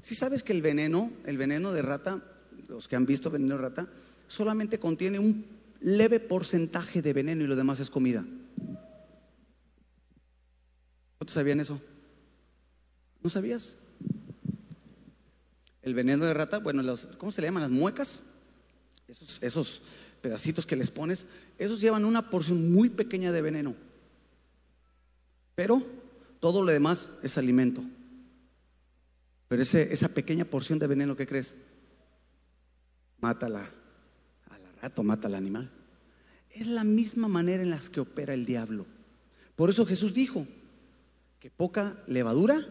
S1: si sabes que el veneno, el veneno de rata, los que han visto veneno de rata, solamente contiene un leve porcentaje de veneno y lo demás es comida. ¿No sabían eso? ¿No sabías? El veneno de rata, bueno, ¿cómo se le llaman? Las muecas. Esos, pedacitos que les pones, esos llevan una porción muy pequeña de veneno. Pero todo lo demás es alimento. Pero ese, esa pequeña porción de veneno, ¿qué crees? Mátala gato mata al animal. Es la misma manera en la que opera el diablo. Por eso Jesús dijo que poca levadura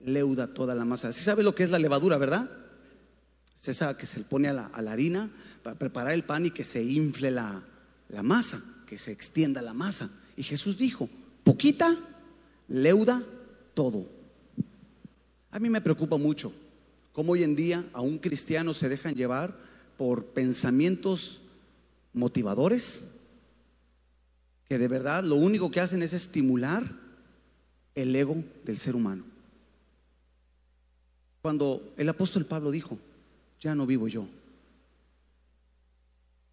S1: leuda toda la masa. ¿Sí sabe lo que es la levadura, verdad? Se sabe que se le pone a la, harina para preparar el pan y que se infle la, la masa, que se extienda la masa. Y Jesús dijo, poquita leuda todo. A mí me preocupa mucho cómo hoy en día a un cristiano se dejan llevar por pensamientos motivadores que de verdad lo único que hacen es estimular el ego del ser humano. Cuando el apóstol Pablo dijo, ya no vivo yo,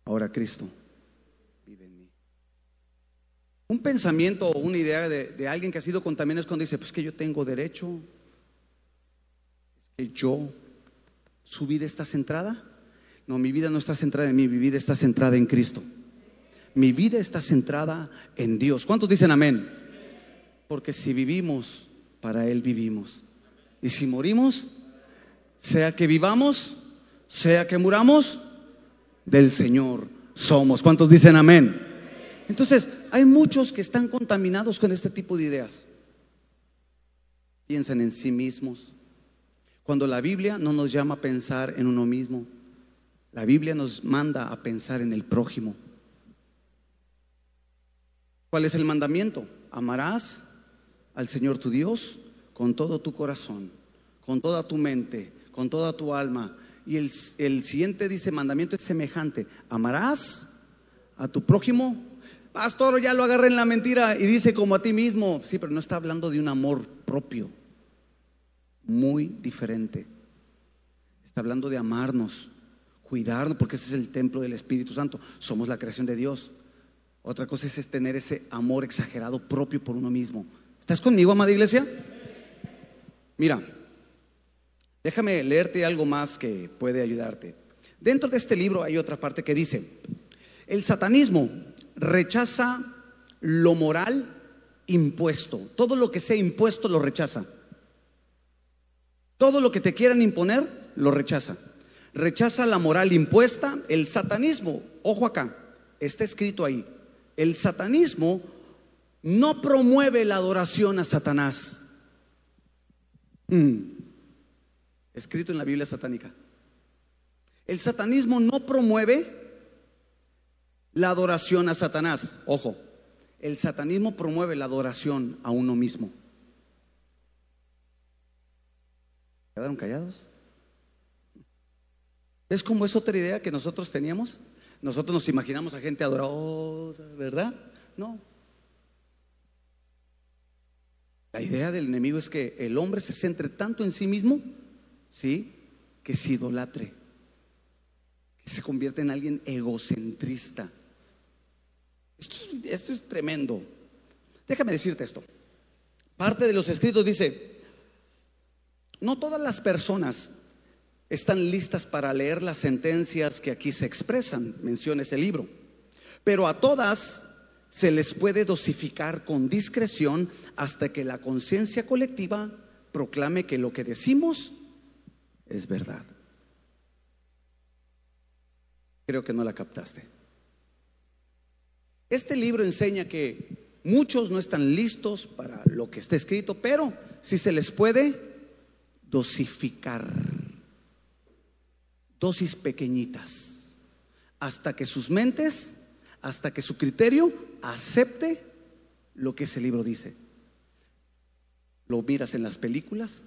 S1: ahora Cristo vive en mí. Un pensamiento o una idea de, alguien que ha sido contaminado es cuando dice, pues que yo tengo derecho, es que yo, su vida está centrada no, mi vida no está centrada en mí, mi vida está centrada en Cristo. Mi vida está centrada en Dios. ¿Cuántos dicen amén? Porque si vivimos, para Él vivimos. Y si morimos, sea que vivamos, sea que muramos, del Señor somos. ¿Cuántos dicen amén? Entonces, hay muchos que están contaminados con este tipo de ideas. Piensan en sí mismos. Cuando la Biblia no nos llama a pensar en uno mismo, la Biblia nos manda a pensar en el prójimo. ¿Cuál es el mandamiento? Amarás al Señor tu Dios con todo tu corazón, con toda tu mente, con toda tu alma. Y el, siguiente dice, mandamiento es semejante. Amarás a tu prójimo Pastor, ya lo agarré en la mentira y dice como a ti mismo. Sí, pero no está hablando de un amor propio. Muy diferente. Está hablando de amarnos, cuidarnos, porque ese es el templo del Espíritu Santo. Somos la creación de Dios. Otra cosa es, tener ese amor exagerado propio por uno mismo. ¿Estás conmigo, amada iglesia? Mira, déjame leerte algo más que puede ayudarte. Dentro de este libro hay otra parte que dice, el satanismo rechaza lo moral impuesto. Todo lo que sea impuesto lo rechaza. Todo lo que te quieran imponer lo rechaza. Rechaza la moral impuesta, el satanismo. Ojo acá, está escrito ahí. El satanismo no promueve la adoración a Satanás. Mm. Escrito en la Biblia satánica. El satanismo no promueve la adoración a Satanás. Ojo, el satanismo promueve la adoración a uno mismo. ¿Quedaron callados? ¿Es como es otra idea que nosotros teníamos? Nosotros nos imaginamos a gente adoradora, ¿verdad? No. La idea del enemigo es que el hombre se centre tanto en sí mismo, ¿sí? Que se idolatre, que se convierte en alguien egocentrista. Esto, es tremendo. Déjame decirte esto. Parte de los escritos dice, no todas las personas están listas para leer las sentencias que aquí se expresan, menciona ese libro, pero a todas se les puede dosificar con discreción hasta que la conciencia colectiva proclame que lo que decimos es verdad. Creo que no la captaste. Este libro enseña que muchos no están listos para lo que está escrito, pero si se les puede dosificar, dosis pequeñitas, hasta que sus mentes, hasta que su criterio acepte lo que ese libro dice. Lo miras en las películas,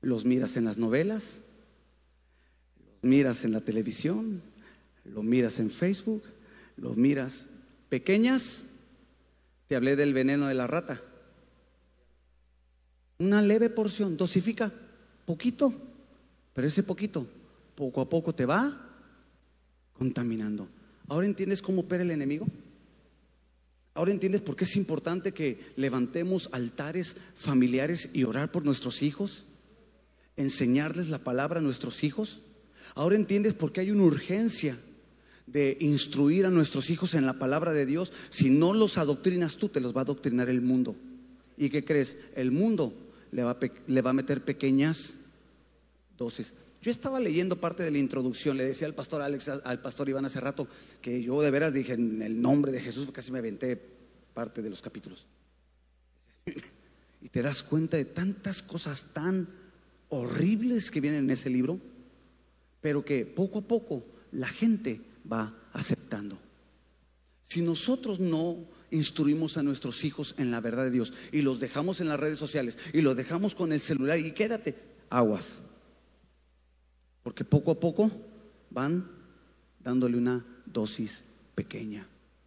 S1: los miras en las novelas, los miras en la televisión, lo miras en Facebook, los miras pequeñas, te hablé del veneno de la rata. Una leve porción, dosifica, poquito, pero ese poquito, poco a poco te va contaminando. ¿Ahora entiendes cómo opera el enemigo? ¿Ahora entiendes por qué es importante que levantemos altares familiares y orar por nuestros hijos? ¿Enseñarles la palabra a nuestros hijos? ¿Ahora entiendes por qué hay una urgencia de instruir a nuestros hijos en la palabra de Dios, si no los adoctrinas tú, te los va a adoctrinar el mundo. ¿Y qué crees? El mundo le va, a, le va a meter pequeñas dosis. Yo estaba leyendo parte de la introducción, le decía al pastor Alex, al pastor Iván hace rato, que yo de veras dije en el nombre de Jesús, casi me aventé parte de los capítulos. Y te das cuenta de tantas cosas tan horribles que vienen en ese libro, pero que poco a poco la gente va aceptando. Si nosotros no instruimos a nuestros hijos en la verdad de Dios y los dejamos en las redes sociales y los dejamos con el celular y quédate, aguas. Porque poco a poco van dándole una dosis pequeña.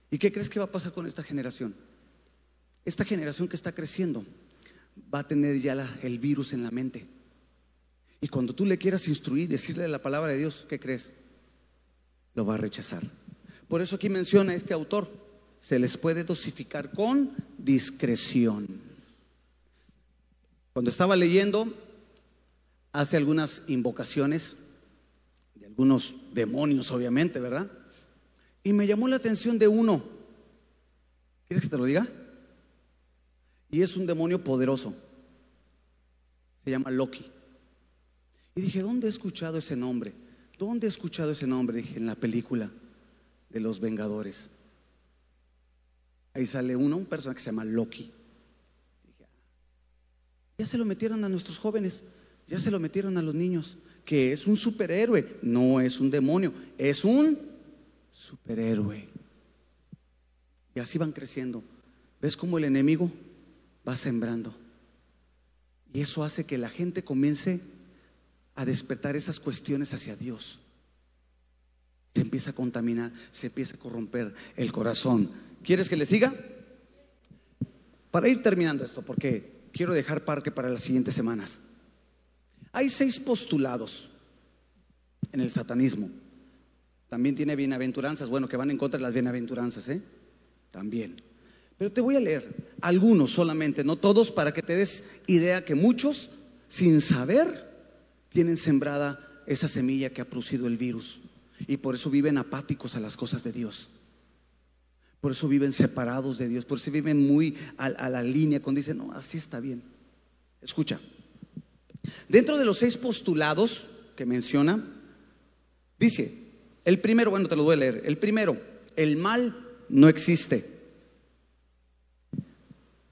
S1: ¿Y qué crees que va a pasar con esta generación? Esta generación que está creciendo va a tener ya el virus en la mente. Y cuando tú le quieras instruir, decirle la palabra de Dios, ¿qué crees? lo va a rechazar. Por eso aquí menciona este autor, se les puede dosificar con discreción. Cuando estaba leyendo, hace algunas invocaciones algunos demonios, obviamente, ¿verdad? Y me llamó la atención de uno. ¿Quieres que te lo diga? Y es un demonio poderoso. Se llama Loki. Y dije, ¿dónde he escuchado ese nombre? ¿Dónde he escuchado ese nombre? Dije, en la película de los Vengadores. Ahí sale uno, un personaje que se llama Loki. Dije, ya se lo metieron a nuestros jóvenes, ya se lo metieron a los niños, que es un superhéroe, no es un demonio, es un superhéroe. Y así van creciendo. ¿Ves cómo el enemigo va sembrando? Y eso hace que la gente comience a despertar esas cuestiones hacia Dios. Se empieza a contaminar, se empieza a corromper el corazón. ¿Quieres que le siga? Para ir terminando esto, porque quiero dejar parque para las siguientes semanas. Hay seis postulados en el satanismo. También tiene bienaventuranzas, bueno, que van en contra de las bienaventuranzas, ¿eh? También. Pero te voy a leer algunos solamente, no todos, para que te des idea que muchos, sin saber, tienen sembrada esa semilla que ha producido el virus. Y por eso viven apáticos a las cosas de Dios. Por eso viven separados de Dios. Por eso viven muy a, la línea cuando dicen, no, así está bien. Escucha. Dentro de los seis postulados que menciona, dice, el primero, bueno, te lo voy a leer. El primero, el mal no existe.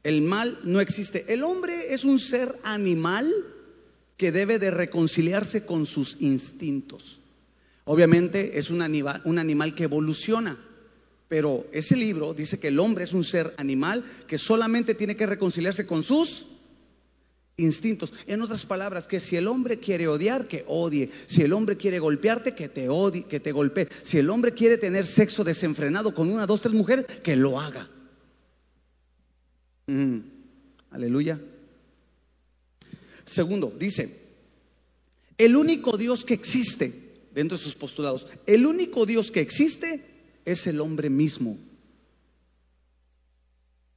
S1: El mal no existe. El hombre es un ser animal que debe de reconciliarse con sus instintos. Obviamente es un animal, un animal que evoluciona, pero ese libro dice que el hombre es un ser animal que solamente tiene que reconciliarse con sus instintos. En otras palabras, que si el hombre quiere odiar, que odie. Si el hombre quiere golpearte, que te odie, que te golpee. Si el hombre quiere tener sexo desenfrenado con una, dos, tres mujeres, que lo haga. Mm, aleluya. Segundo, dice, el único Dios que existe, dentro de sus postulados, el único Dios que existe es el hombre mismo.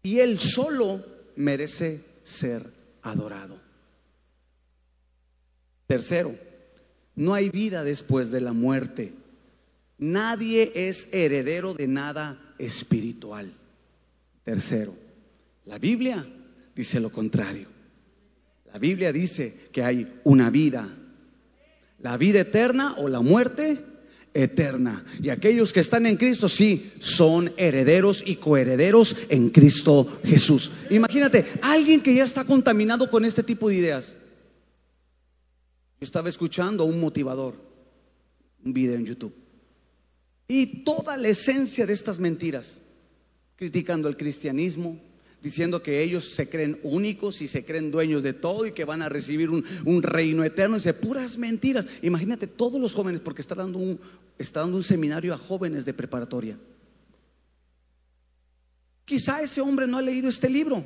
S1: Y él solo merece ser adorado. Tercero, no hay vida después de la muerte. Nadie es heredero de nada espiritual. Tercero, la Biblia dice lo contrario. La Biblia dice que hay una vida, la vida eterna o la muerte eterna. Y aquellos que están en Cristo, sí, son herederos y coherederos en Cristo Jesús. Imagínate, alguien que ya está contaminado con este tipo de ideas. Estaba escuchando a un motivador, un video en YouTube, y toda la esencia de estas mentiras, criticando el cristianismo, diciendo que ellos se creen únicos y se creen dueños de todo y que van a recibir un, reino eterno. Dice, puras mentiras. Imagínate todos los jóvenes, porque está dando, un, está dando un seminario a jóvenes de preparatoria. Quizá ese hombre no ha leído este libro,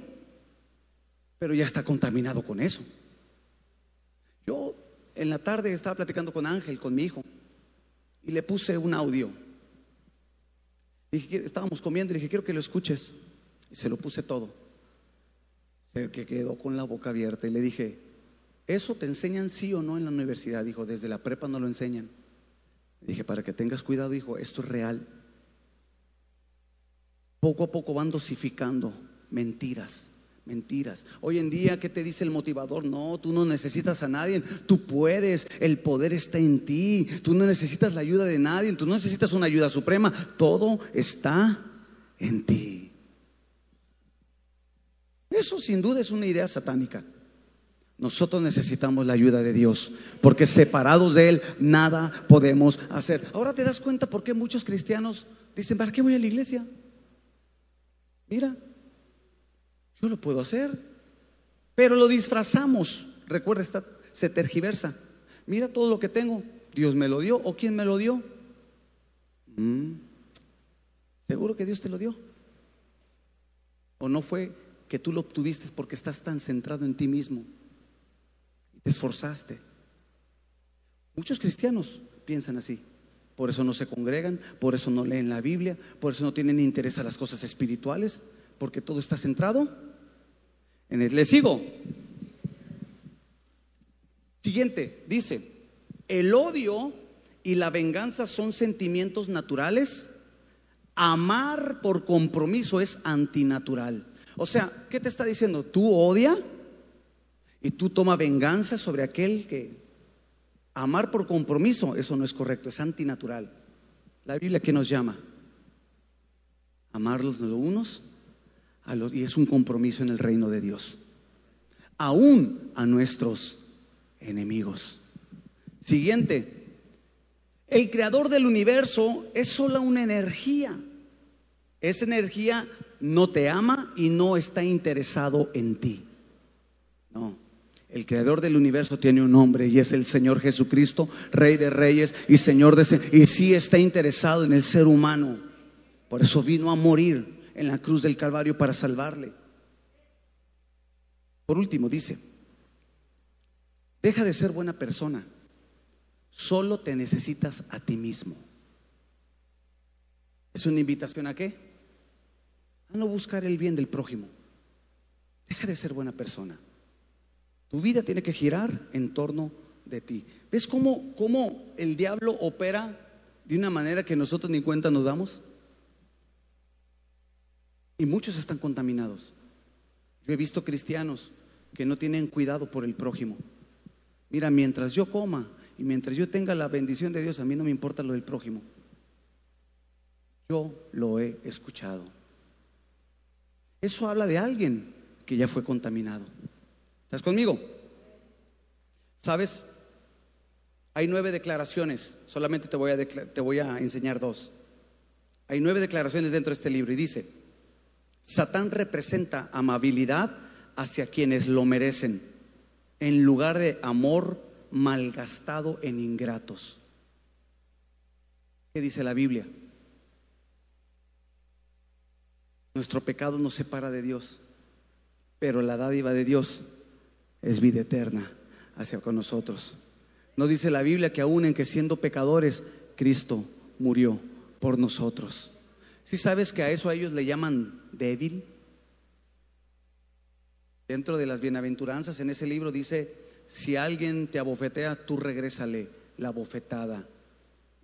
S1: pero ya está contaminado con eso. Yo en la tarde estaba platicando con Ángel, con mi hijo, y le puse un audio. Dije, estábamos comiendo y dije, quiero que lo escuches. Y se lo puse todo. Se que quedó con la boca abierta y le dije, ¿eso te enseñan sí o no en la universidad? Dijo, desde la prepa no lo enseñan. dije, para que tengas cuidado, dijo, esto es real. Poco a poco van dosificando mentiras, mentiras. Hoy en día, ¿qué te dice el motivador? No, tú no necesitas a nadie, tú puedes, el poder está en ti, tú no necesitas la ayuda de nadie, tú no necesitas una ayuda suprema, todo está en ti. Eso sin duda es una idea satánica. Nosotros necesitamos la ayuda de Dios, porque separados de Él nada podemos hacer. Ahora te das cuenta por qué muchos cristianos dicen, ¿para qué voy a la iglesia? Mira, yo lo puedo hacer, pero lo disfrazamos. Recuerda, se tergiversa. Mira todo lo que tengo. ¿Dios me lo dio o quién me lo dio? Mm. ¿Seguro que Dios te lo dio? ¿O no fue que tú lo obtuviste porque estás tan centrado en ti mismo y te esforzaste. Muchos cristianos piensan así. Por eso no se congregan, por eso no leen la Biblia, por eso no tienen interés a las cosas espirituales, porque todo está centrado en él. Le sigo. Siguiente, dice, el odio y la venganza son sentimientos naturales. Amar por compromiso es antinatural. O sea, ¿qué te está diciendo? Tú odia y tú toma venganza sobre aquel que amar por compromiso, eso no es correcto, es antinatural. La Biblia que nos llama amarlos los unos a los, y es un compromiso en el reino de Dios. Aún a nuestros enemigos. Siguiente, el creador del universo es solo una energía. Esa energía no te ama y no está interesado en ti. No. El creador del universo tiene un nombre y es el Señor Jesucristo, Rey de Reyes y Señor de y sí está interesado en el ser humano. Por eso vino a morir en la cruz del Calvario para salvarle. Por último, dice, deja de ser buena persona, solo te necesitas a ti mismo. ¿Es una invitación a qué? A no buscar el bien del prójimo. Deja de ser buena persona. Tu vida tiene que girar en torno de ti. ¿Ves cómo, cómo el diablo opera de una manera que nosotros ni cuenta nos damos? Y muchos están contaminados. Yo he visto cristianos que no tienen cuidado por el prójimo. Mira, mientras yo coma y mientras yo tenga la bendición de Dios, a mí no me importa lo del prójimo. Yo lo he escuchado. Eso habla de alguien que ya fue contaminado. ¿Estás conmigo? ¿Sabes? Hay nueve declaraciones, solamente te voy, a te voy a enseñar dos. Hay nueve declaraciones dentro de este libro y dice, Satán representa amabilidad hacia quienes lo merecen, en lugar de amor malgastado en ingratos. ¿Qué dice la Biblia? Nuestro pecado nos separa de Dios, pero la dádiva de Dios es vida eterna hacia con nosotros. No dice la Biblia que aún en que siendo pecadores, Cristo murió por nosotros. Si sabes que a eso a ellos le llaman débil? Dentro de las bienaventuranzas, en ese libro dice, si alguien te abofetea, tú regrésale la bofetada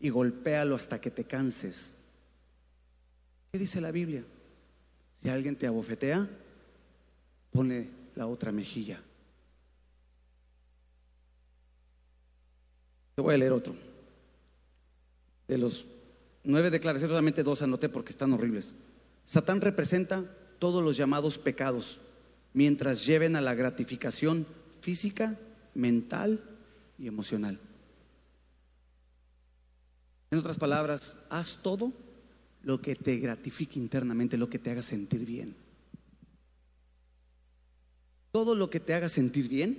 S1: y golpéalo hasta que te canses. ¿Qué dice la Biblia? Si alguien te abofetea, ponle la otra mejilla. Te voy a leer otro. De los nueve declaraciones, solamente dos anoté porque están horribles. Satán representa todos los llamados pecados, mientras lleven a la gratificación física, mental y emocional. En otras palabras, haz todo lo que te gratifique internamente, lo que te haga sentir bien. Todo lo que te haga sentir bien,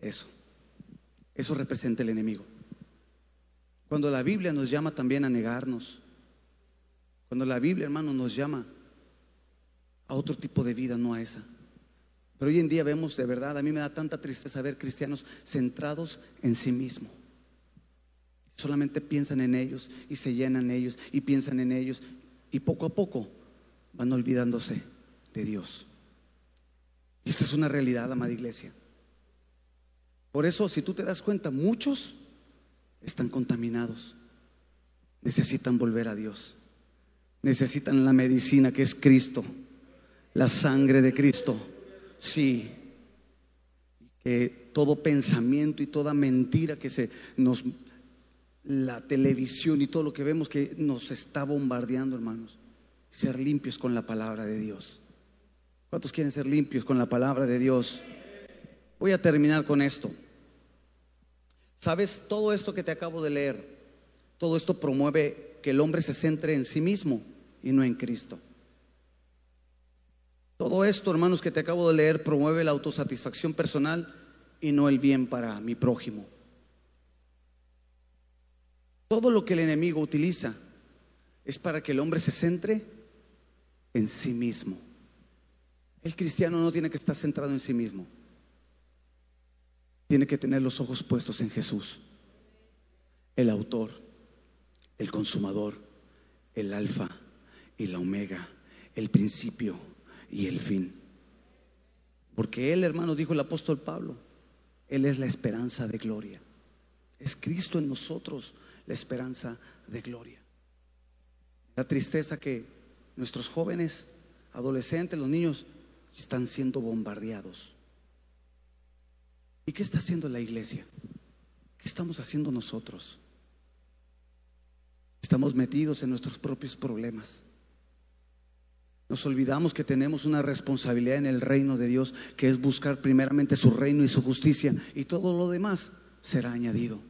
S1: eso. Eso representa el enemigo. Cuando la Biblia nos llama también a negarnos, cuando la Biblia, hermano, nos llama a otro tipo de vida, no a esa. Pero hoy en día vemos de verdad, a mí me da tanta tristeza ver cristianos centrados en sí mismos. Solamente piensan en ellos y se llenan ellos y piensan en ellos y poco a poco van olvidándose de Dios. Y esta es una realidad, amada iglesia. Por eso, si tú te das cuenta, muchos están contaminados. Necesitan volver a Dios. Necesitan la medicina que es Cristo, la sangre de Cristo. Sí. Que todo pensamiento y toda mentira que se nos la televisión y todo lo que vemos que nos está bombardeando, hermanos. Ser limpios con la palabra de Dios. ¿Cuántos quieren ser limpios con la palabra de Dios? Voy a terminar con esto. ¿Sabes? Todo esto que te acabo de leer, todo esto promueve que el hombre se centre en sí mismo y no en Cristo. Todo esto, hermanos, que te acabo de leer, promueve la autosatisfacción personal y no el bien para mi prójimo. Todo lo que el enemigo utiliza es para que el hombre se centre en sí mismo. El cristiano no tiene que estar centrado en sí mismo tiene que tener los ojos puestos en Jesús, el autor, el consumador, el alfa y la omega, el principio y el fin. Porque Él, hermano, dijo el apóstol Pablo, Él es la esperanza de gloria. Es Cristo en nosotros la esperanza de gloria. La tristeza que nuestros jóvenes adolescentes, los niños están siendo bombardeados. ¿Y qué está haciendo la iglesia? ¿Qué estamos haciendo nosotros? Estamos metidos en nuestros propios problemas. Nos olvidamos que tenemos una responsabilidad en el reino de Dios, que es buscar primeramente su reino y su justicia, y todo lo demás será añadido.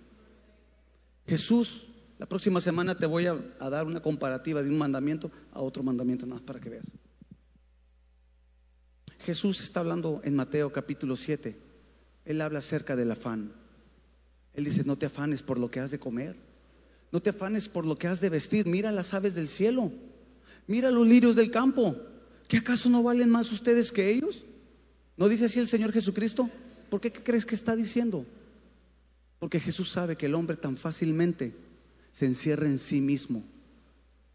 S1: Jesús, la próxima semana te voy a, dar una comparativa de un mandamiento a otro mandamiento, más para que veas. Jesús está hablando en Mateo capítulo 7. Él habla acerca del afán. Él dice, no te afanes por lo que has de comer, no te afanes por lo que has de vestir, mira las aves del cielo Mira los lirios del campo. ¿Qué acaso no valen más ustedes que ellos? ¿No dice así el Señor Jesucristo? ¿Por qué, crees que está diciendo? Porque Jesús sabe que el hombre tan fácilmente se encierra en sí mismo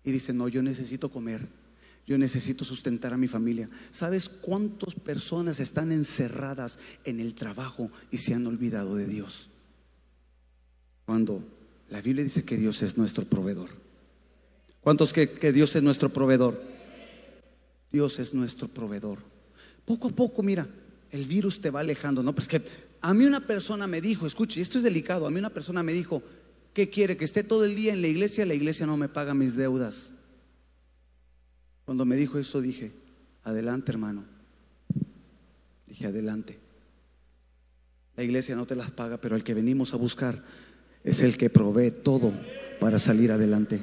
S1: y dice, no, yo necesito comer, yo necesito sustentar a mi familia. ¿Sabes cuántas personas están encerradas en el trabajo y se han olvidado de Dios? Cuando la Biblia dice que Dios es nuestro proveedor. ¿Cuántos que, que Dios es nuestro proveedor? Dios es nuestro proveedor. Poco a poco, mira, el virus te va alejando, ¿no? Pues que a mí una persona me dijo, escuche, esto es delicado, a mí una persona me dijo, ¿qué quiere? Que esté todo el día en la iglesia, la iglesia no me paga mis deudas. Cuando me dijo eso dije, adelante hermano. Dije, adelante. La iglesia no te las paga, pero el que venimos a buscar es el que provee todo para salir adelante.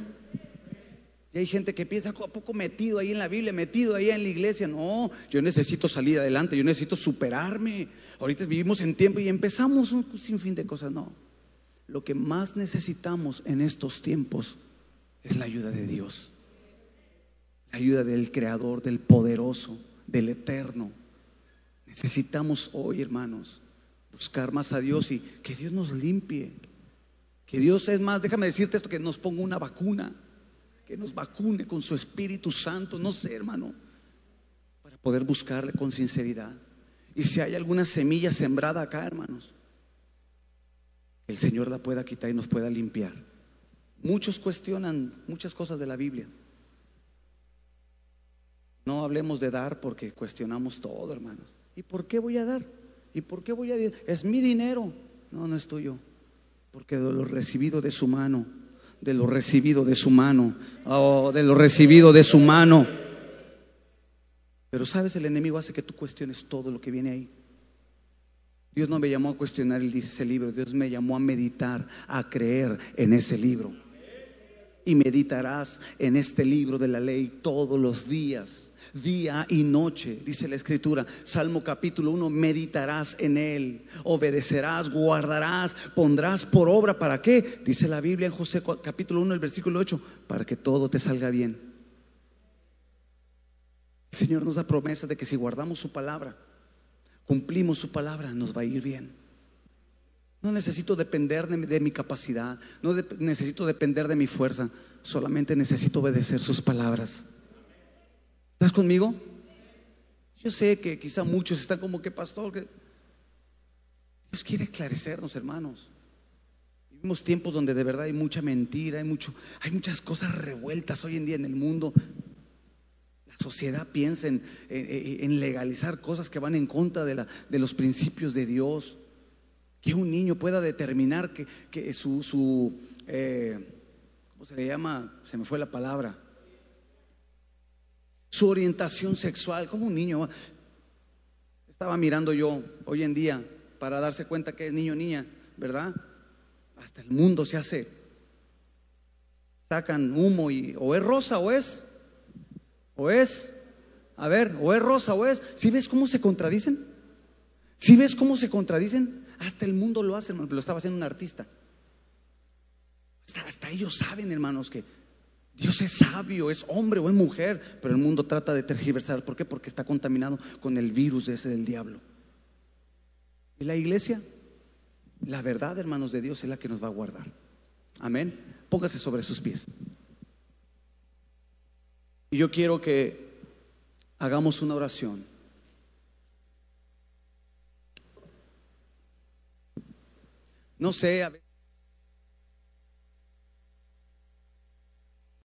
S1: Y hay gente que piensa, ¿a poco metido ahí en la Biblia, metido ahí en la iglesia? No, yo necesito salir adelante, yo necesito superarme. Ahorita vivimos en tiempo y empezamos un sinfín de cosas. No, lo que más necesitamos en estos tiempos es la ayuda de Dios. La ayuda del Creador, del poderoso, del eterno. Necesitamos hoy, hermanos, buscar más a Dios y que Dios nos limpie. Que Dios es más, déjame decirte esto, que nos ponga una vacuna que nos vacune con su Espíritu Santo, no sé, hermano, para poder buscarle con sinceridad. Y si hay alguna semilla sembrada acá, hermanos, el Señor la pueda quitar y nos pueda limpiar. Muchos cuestionan muchas cosas de la Biblia. No hablemos de dar porque cuestionamos todo, hermanos. ¿Y por qué voy a dar? ¿Y por qué voy a dar? Es mi dinero. No, no es tuyo. Porque lo recibido de su mano de lo recibido de su mano, oh, de lo recibido de su mano. Pero sabes, el enemigo hace que tú cuestiones todo lo que viene ahí. Dios no me llamó a cuestionar ese libro, Dios me llamó a meditar, a creer en ese libro. Y meditarás en este libro de la ley todos los días día y noche, dice la escritura. Salmo capítulo 1, meditarás en él, obedecerás, guardarás, pondrás por obra. ¿Para qué? Dice la Biblia en José capítulo 1, el versículo 8, para que todo te salga bien. El Señor nos da promesa de que si guardamos su palabra, cumplimos su palabra, nos va a ir bien. No necesito depender de, mi capacidad, no necesito depender de mi fuerza, solamente necesito obedecer sus palabras. ¿Estás conmigo? Yo sé que quizá muchos están como que, pastor, que Dios quiere esclarecernos, hermanos. Vivimos tiempos donde de verdad hay mucha mentira, hay, mucho, hay muchas cosas revueltas hoy en día en el mundo. La sociedad piensa en, legalizar cosas que van en contra de, la, de, los principios de Dios. Que un niño pueda determinar que, que su, su eh, ¿cómo se le llama? Se me fue la palabra su orientación sexual, como un niño. Estaba mirando yo hoy en día para darse cuenta que es niño o niña, ¿verdad? Hasta el mundo se hace. Sacan humo y o es rosa o es, o es, a ver, o es rosa o es. ¿Si ves cómo se contradicen? ¿Si ves cómo se contradicen? Hasta el mundo lo hace, lo estaba haciendo un artista. hasta ellos saben, hermanos, que Dios es sabio, es hombre o es mujer, pero el mundo trata de tergiversar. ¿Por qué? Porque está contaminado con el virus ese del diablo. Y la iglesia, la verdad, hermanos de Dios, es la que nos va a guardar. Amén. Póngase sobre sus pies. Y yo quiero que hagamos una oración. No sé, a